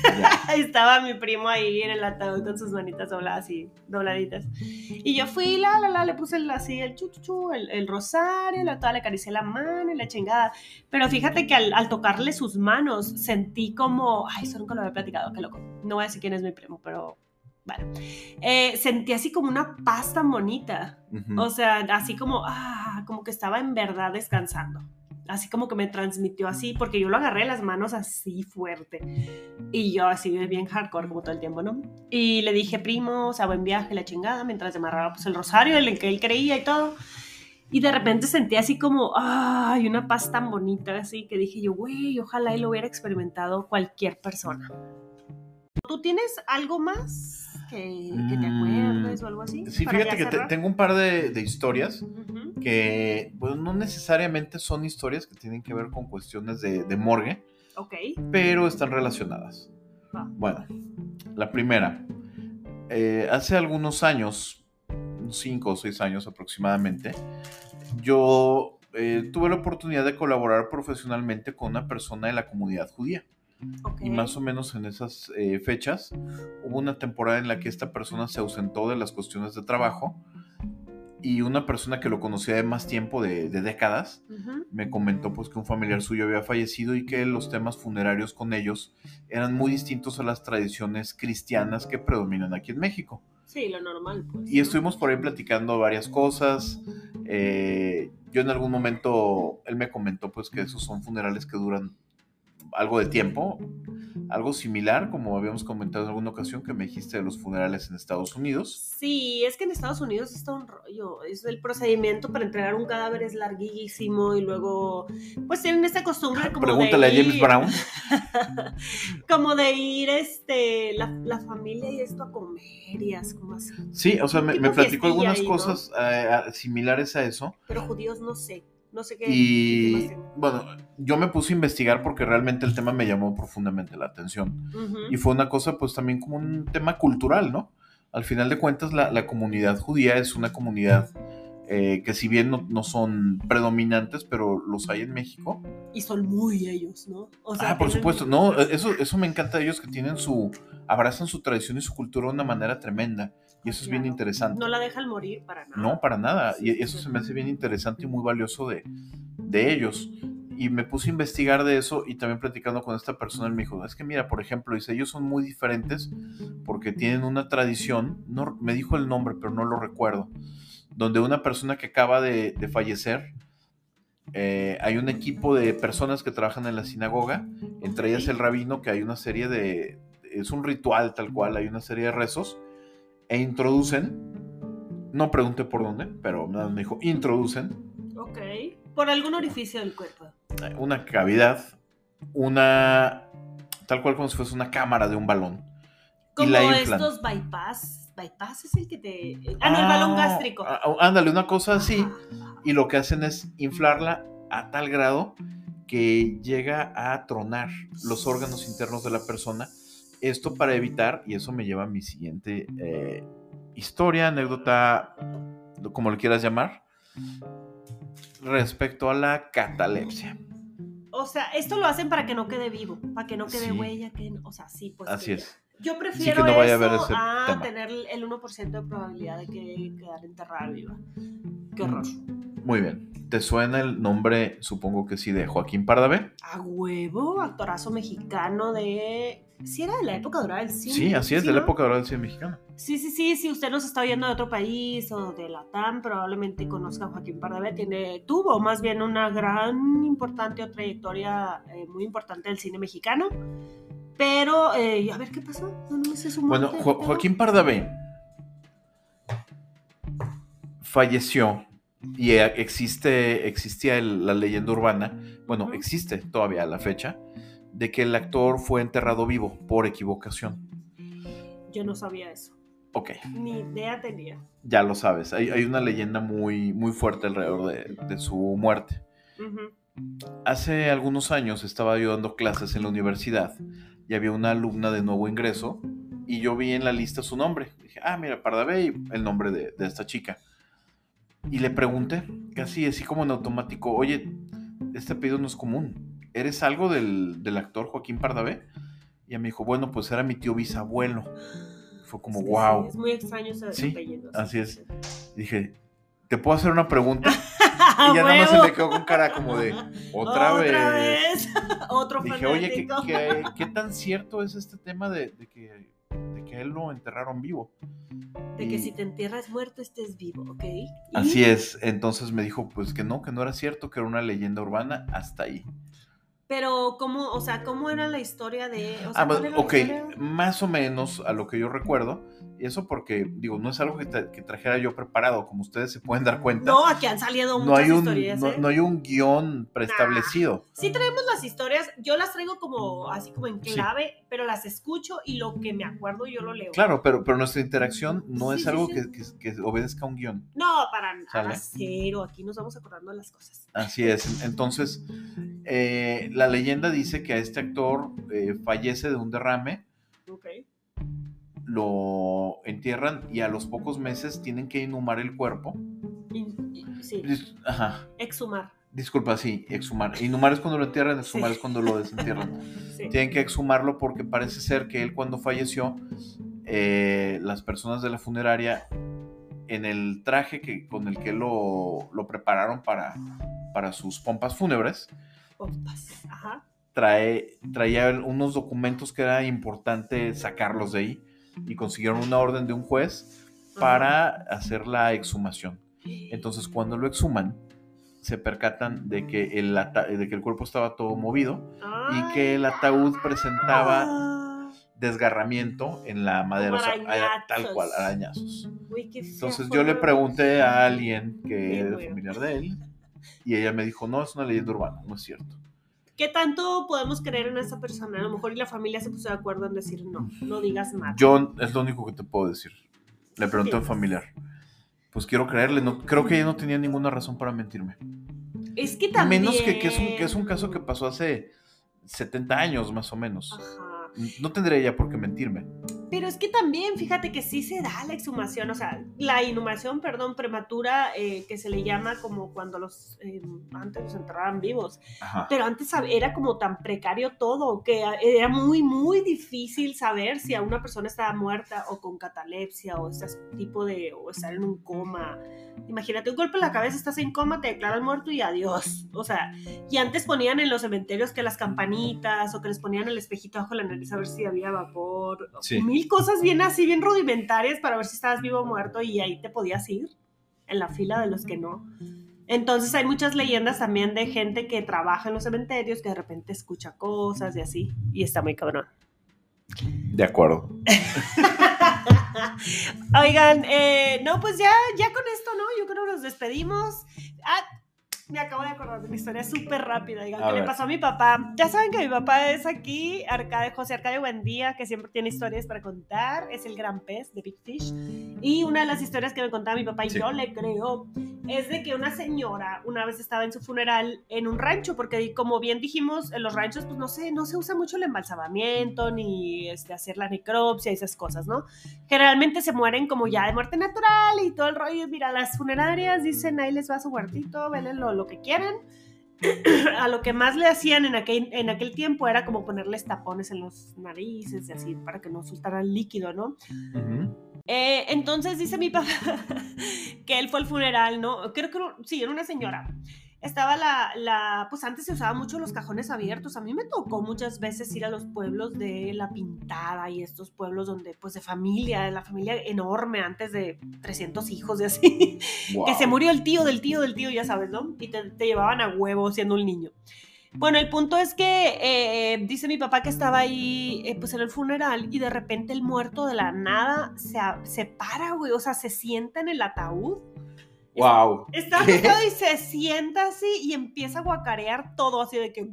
Ya. [LAUGHS] Estaba mi primo ahí en el ataúd con sus manitas dobladas y dobladitas. Y yo fui, la, la, la, le puse el, así el chu, chu, chu, el, el rosario, la, toda le acaricié la mano y la chingada. Pero fíjate que al, al tocarle sus manos sentí como, ay, eso nunca lo había platicado, qué loco. No voy a decir quién es mi primo, pero bueno. Eh, sentí así como una paz tan bonita. Ujú. O sea, así como, ah, como que estaba en verdad descansando. Así como que me transmitió así, porque yo lo agarré las manos así fuerte. Y yo así bien hardcore como todo el tiempo, ¿no? Y le dije, primo, o sea, buen viaje, la chingada, mientras amarraba pues el rosario, en el que él creía y todo. Y de repente sentí así como, ay, una paz tan bonita, así que dije yo, güey, ojalá y lo hubiera experimentado cualquier persona. ¿Tú tienes algo más que, que te Mm, acuerdes o algo así? Sí, fíjate que te- tengo un par de, de historias que, bueno, no necesariamente son historias que tienen que ver con cuestiones de, de morgue, pero están relacionadas. Bueno, la primera. eh, hace algunos años, cinco o seis años aproximadamente, yo eh, tuve la oportunidad de colaborar profesionalmente con una persona de la comunidad judía. Ok. Y más o menos en esas eh, fechas hubo una temporada en la que esta persona se ausentó de las cuestiones de trabajo y una persona que lo conocía de más tiempo, de, de décadas, Ujú. me comentó pues que un familiar suyo había fallecido y que los temas funerarios con ellos eran muy distintos a las tradiciones cristianas que predominan aquí en México. Sí, lo normal, pues. Y estuvimos por ahí platicando varias cosas. eh, yo en algún momento, él me comentó pues que esos son funerales que duran algo de tiempo, algo similar, como habíamos comentado en alguna ocasión que me dijiste de los funerales en Estados Unidos. Sí, es que en Estados Unidos está un rollo. Es el procedimiento para entregar un cadáver es larguísimo y luego, pues tienen esta costumbre como Pregúntale a de James ir- Brown. [LAUGHS] como de ir, este, la, la familia y esto a comer y así, como así. Sí, o sea, me, me platicó algunas ahí, ¿no? cosas eh, a- similares a eso. Pero judíos no sé, no sé qué. Y bueno, yo me puse a investigar porque realmente el tema me llamó profundamente la atención. Y fue una cosa pues también como un tema cultural, ¿no? Al final de cuentas la, la comunidad judía es una comunidad eh, que si bien no, no son predominantes, pero los hay en México. Y son muy ellos, ¿no? O ah, por supuesto, no, eso, eso me encanta de ellos que tienen su, abrazan su tradición y su cultura de una manera tremenda. Y eso es bien interesante. No la dejan morir para nada. No, para nada. Sí, Y eso sí. se me hace bien interesante y muy valioso de, de ellos. Y me puse a investigar de eso y también platicando con esta persona, él me dijo, es que mira, por ejemplo, dice, ellos son muy diferentes porque tienen una tradición, no, me dijo el nombre, pero no lo recuerdo, donde una persona que acaba de, de fallecer, eh, hay un equipo de personas que trabajan en la sinagoga, entre ellas el rabino, que hay una serie de, es un ritual tal cual, hay una serie de rezos, e introducen, no pregunté por dónde, pero nada, me dijo, introducen Ok. Por algún orificio del cuerpo. una cavidad, una, tal cual como si fuese una cámara de un balón. Como y la estos bypass. Bypass es el que te. Ah, no, el balón gástrico. ah, ah, ándale, una cosa así. Ajá. Y lo que hacen es inflarla a tal grado que llega a tronar los órganos internos de la persona. Esto para evitar, y eso me lleva a mi siguiente eh, historia, anécdota, como lo quieras llamar, respecto a la catalepsia. O sea, esto lo hacen para que no quede vivo, para que no quede Sí. huella, que no- o sea, sí, pues. Así que- es. Yo prefiero que no vaya a eso ese a tema. tener el 1% de probabilidad de que quedar enterrada viva. Qué horror. Muy bien. ¿Te suena el nombre, supongo que sí, de Joaquín Pardavé? A huevo, actorazo mexicano de. Sí, era de la época dorada del cine. Sí, así es, ¿sí, de la época dorada del cine mexicano. Sí, sí, sí, si usted nos está oyendo de otro país o de la TAM, probablemente conozca a Joaquín Pardavé. Tiene, tuvo más bien una gran, importante trayectoria eh, muy importante del cine mexicano. Pero, eh, a ver qué pasó. No, no sé su Bueno, Jo- Joaquín Pardavé falleció y eh, existe, existía el- la leyenda urbana, bueno, existe todavía a la fecha, de que el actor fue enterrado vivo por equivocación. Yo no sabía eso. Ok, Ni idea tenía. ya lo sabes, hay, hay una leyenda muy, muy fuerte alrededor de, de su muerte. Hace algunos años estaba yo dando clases en la universidad y había una alumna de nuevo ingreso y yo vi en la lista su nombre. Dije, ah, mira, Pardavé y el nombre de, de esta chica. Y le pregunté, casi así como en automático, oye, este apellido no es común. ¿Eres algo del, del actor Joaquín Pardavé? Y ella me dijo, bueno, pues era mi tío bisabuelo. Fue como, Sí, wow. sí, es muy extraño ese Sí, apellido. así es. Dije, ¿te puedo hacer una pregunta? ¡A [LAUGHS] Y ya nada más se le quedó con cara como de, otra, vez. [LAUGHS] Otro Dije, oye, ¿qué, fanático. qué, qué tan cierto es este tema de, de que, de que él lo enterraron vivo? De que si te entierras muerto estés vivo, ¿ok? ¿Y? Así es. Entonces me dijo, pues que no, que no era cierto, que era una leyenda urbana hasta ahí. Pero, ¿cómo, o sea, cómo era la historia de...? O sea, Ah, ¿cuál bueno, era la ok, historia? más o menos a lo que yo recuerdo. Y eso porque, digo, no es algo que, tra- que trajera yo preparado, como ustedes se pueden dar cuenta. No, aquí han salido no muchas hay un, historias, no, ¿eh? no hay un guion preestablecido. Sí traemos las historias, yo las traigo como así como en Sí. clave, pero las escucho y lo que me acuerdo yo lo leo. Claro, pero, pero nuestra interacción no Sí, es sí, algo. Que, que- que obedezca a un guion. No, para nada, cero. Aquí nos vamos acordando de las cosas. Así es. Entonces, eh, la leyenda dice que a este actor eh, fallece de un derrame, Ok. Lo entierran y a los pocos meses tienen que inhumar el cuerpo. Y- sí, Dis- Ajá. exhumar. Disculpa, sí, exhumar. Inhumar es cuando lo entierran, exhumar Sí. es cuando lo desentierran. [LAUGHS] Sí. Tienen que exhumarlo porque parece ser que él cuando falleció, eh, las personas de la funeraria, en el traje que, con el que lo, lo prepararon para, para sus pompas fúnebres, Pompas. Ajá. trae, traía unos documentos que era importante sacarlos de ahí y consiguieron una orden de un juez para hacer la exhumación. Entonces, cuando lo exhuman, se percatan de que el, de que el cuerpo estaba todo movido y que el ataúd presentaba desgarramiento en la madera, o sea, tal cual, arañazos. Entonces yo le pregunté a alguien que era familiar de él y ella me dijo, no, es una leyenda urbana, no es cierto. ¿Qué tanto podemos creer en esa persona? A lo mejor y la familia se puso de acuerdo en decir no, no digas nada. Yo es lo único que te puedo decir. Le pregunté a un familiar. Pues quiero creerle, no, creo que ella no tenía ninguna razón para mentirme. es que también. Menos que, que es un, que es un caso que pasó hace 70 años más o menos. Ajá. No tendría ella por qué mentirme. Pero es que también, fíjate que sí se da la exhumación, o sea, la inhumación, perdón, prematura, eh, que se le llama como cuando los, eh, antes los enterraban vivos. Ajá. Pero antes era como tan precario todo, que era muy, muy difícil saber si a una persona estaba muerta o con catalepsia o ese tipo de, o estar en un coma. Imagínate un golpe en la cabeza, estás en coma, te declaran muerto y adiós. O sea, y antes ponían en los cementerios que las campanitas o que les ponían el espejito bajo la nariz a ver si había vapor. Sí. Mil cosas bien así, bien rudimentarias para ver si estabas vivo o muerto y ahí te podías ir en la fila de los que no. Entonces hay muchas leyendas también de gente que trabaja en los cementerios que de repente escucha cosas y así. Y está muy cabrón. De acuerdo. [LAUGHS] Oigan, eh, no, pues ya, ya con esto, ¿no? Yo creo que nos despedimos. Ah, me acabo de acordar de una historia súper rápida, digan, A que le ver. pasó a mi papá. Ya saben que mi papá es aquí, Arcade, José Arcadio Buendía, que siempre tiene historias para contar. Es el gran pez de Big Fish. Y una de las historias que me contaba mi papá, y Sí. yo le creo, es de que una señora una vez estaba en su funeral en un rancho, porque como bien dijimos, en los ranchos, pues no sé, no se usa mucho el embalsamamiento, ni este, hacer la necropsia y esas cosas, ¿no? generalmente se mueren como ya de muerte natural y todo el rollo. Mira, las funerarias dicen ahí les va su huertito, vélenlo lo que quieran. [CLEARS THROAT] A lo que más le hacían en aquel, en aquel tiempo era como ponerles tapones en los narices y así para que no soltara el líquido, ¿no? Ujú. Eh, entonces dice mi papá [LAUGHS] que él fue al funeral, ¿no? Creo que sí, era una señora. Estaba la, la, pues antes se usaban mucho los cajones abiertos. A mí me tocó muchas veces ir a los pueblos de La Pintada y estos pueblos donde, pues de familia, la familia enorme antes de 300 hijos y así. Wow. [LAUGHS] Que se murió el tío del tío del tío, ya sabes, ¿no? Y te, te llevaban a huevo siendo un niño. Bueno, el punto es que eh, dice mi papá que estaba ahí eh, pues en el funeral y de repente el muerto de la nada se, se para, güey, o sea, se sienta en el ataúd. Wow. Está acostado y se sienta así y empieza a guacarear todo así de que...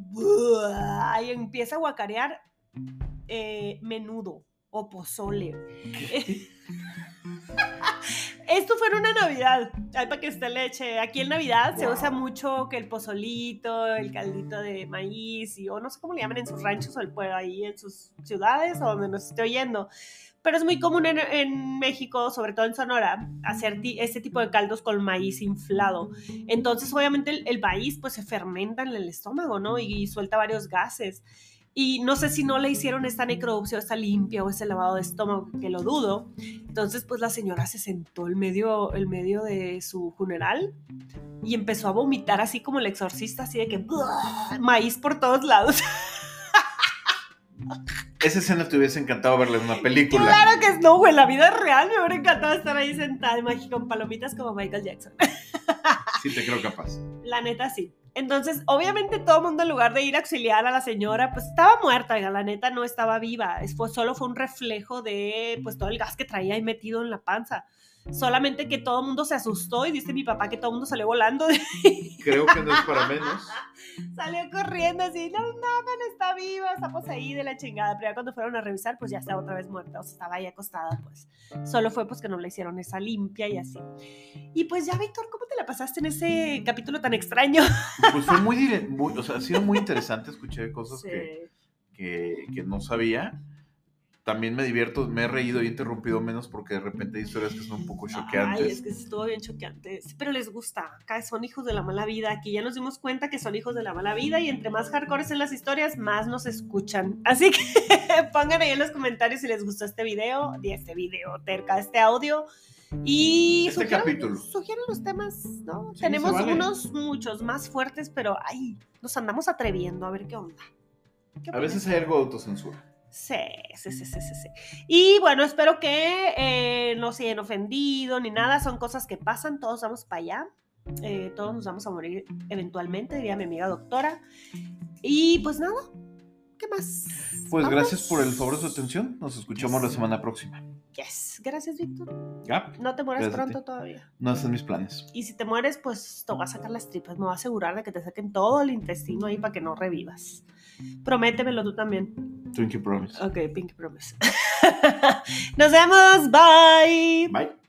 Y empieza a guacarear eh, menudo o pozole. [LAUGHS] Esto fue en una Navidad, ay, para que usted le eche. Aquí en Navidad se usa mucho que el pozolito, el caldito de maíz, y, o no sé cómo le llaman en sus ranchos o el pueblo, ahí en sus ciudades o donde nos esté oyendo. Pero es muy común en, en México, sobre todo en Sonora, hacer este tipo de caldos con maíz inflado. Entonces, obviamente, el, el maíz pues se fermenta en el estómago, ¿no? Y, suelta varios gases. Y no sé si no le hicieron esta necropsia esta limpia o ese lavado de estómago, que lo dudo. Entonces, pues la señora se sentó en medio, el medio de su funeral y empezó a vomitar así como el exorcista, así de que ¡buah! maíz por todos lados. [LAUGHS] Esa escena te hubiese encantado verla en una película. Claro que no, güey, la vida real me hubiera encantado estar ahí sentada con palomitas como Michael Jackson. [LAUGHS] Sí, te creo capaz. La neta sí. Entonces, obviamente todo el mundo en lugar de ir a auxiliar a la señora, pues estaba muerta, oiga, la neta no estaba viva. Fue- solo fue un reflejo de pues todo el gas que traía ahí metido en la panza. Solamente que todo el mundo se asustó y dice mi papá que todo el mundo salió volando, Creo que no es para menos. [LAUGHS] salió corriendo así, no, no, no está viva, estamos ahí de la chingada. Pero ya cuando fueron a revisar, pues ya estaba otra vez muerta, o sea, estaba ahí acostada, pues. Solo fue pues que no le hicieron esa limpia y así. Y pues ya, Víctor, ¿cómo te la pasaste en ese capítulo tan extraño? [LAUGHS] Pues fue muy, o sea, ha sido muy interesante. Escuché cosas que, que, que no sabía. También me divierto, me he reído y he interrumpido menos porque de repente hay historias que son un poco Ay, choqueantes. es que estuvo bien choqueante. Sí, pero les gusta. Acá son hijos de la mala vida. Aquí ya nos dimos cuenta que son hijos de la mala vida y entre más hardcore en las historias, más nos escuchan. Así que [LAUGHS] pongan ahí en los comentarios si les gustó este video, y este video, terca, este audio. Y Este sugieran- capítulo. Sugieran los temas, ¿no? Sí, Tenemos vale. unos muchos más fuertes, pero ay, nos andamos atreviendo a ver qué onda. ¿Qué A veces hay algo de autocensura. Sí, sí, sí, sí, sí, sí. Y bueno, espero que eh, no se hayan ofendido ni nada. Son cosas que pasan, todos vamos para allá. Eh, todos nos vamos a morir eventualmente, diría mi amiga doctora. Y pues nada, ¿qué más? Pues Vámonos. gracias por el favor de su atención. Nos escuchamos la semana próxima. Yes, gracias, Víctor. ¿Ya? No te mueras pronto todavía. No hacen mis planes. Y si te mueres, pues te voy a sacar las tripas. Me voy a asegurar de que te saquen todo el intestino ahí para que no revivas. Prométemelo tú también. Twinkie Promise. Ok, Pinky Promise. [LAUGHS] Nos vemos. Bye. Bye.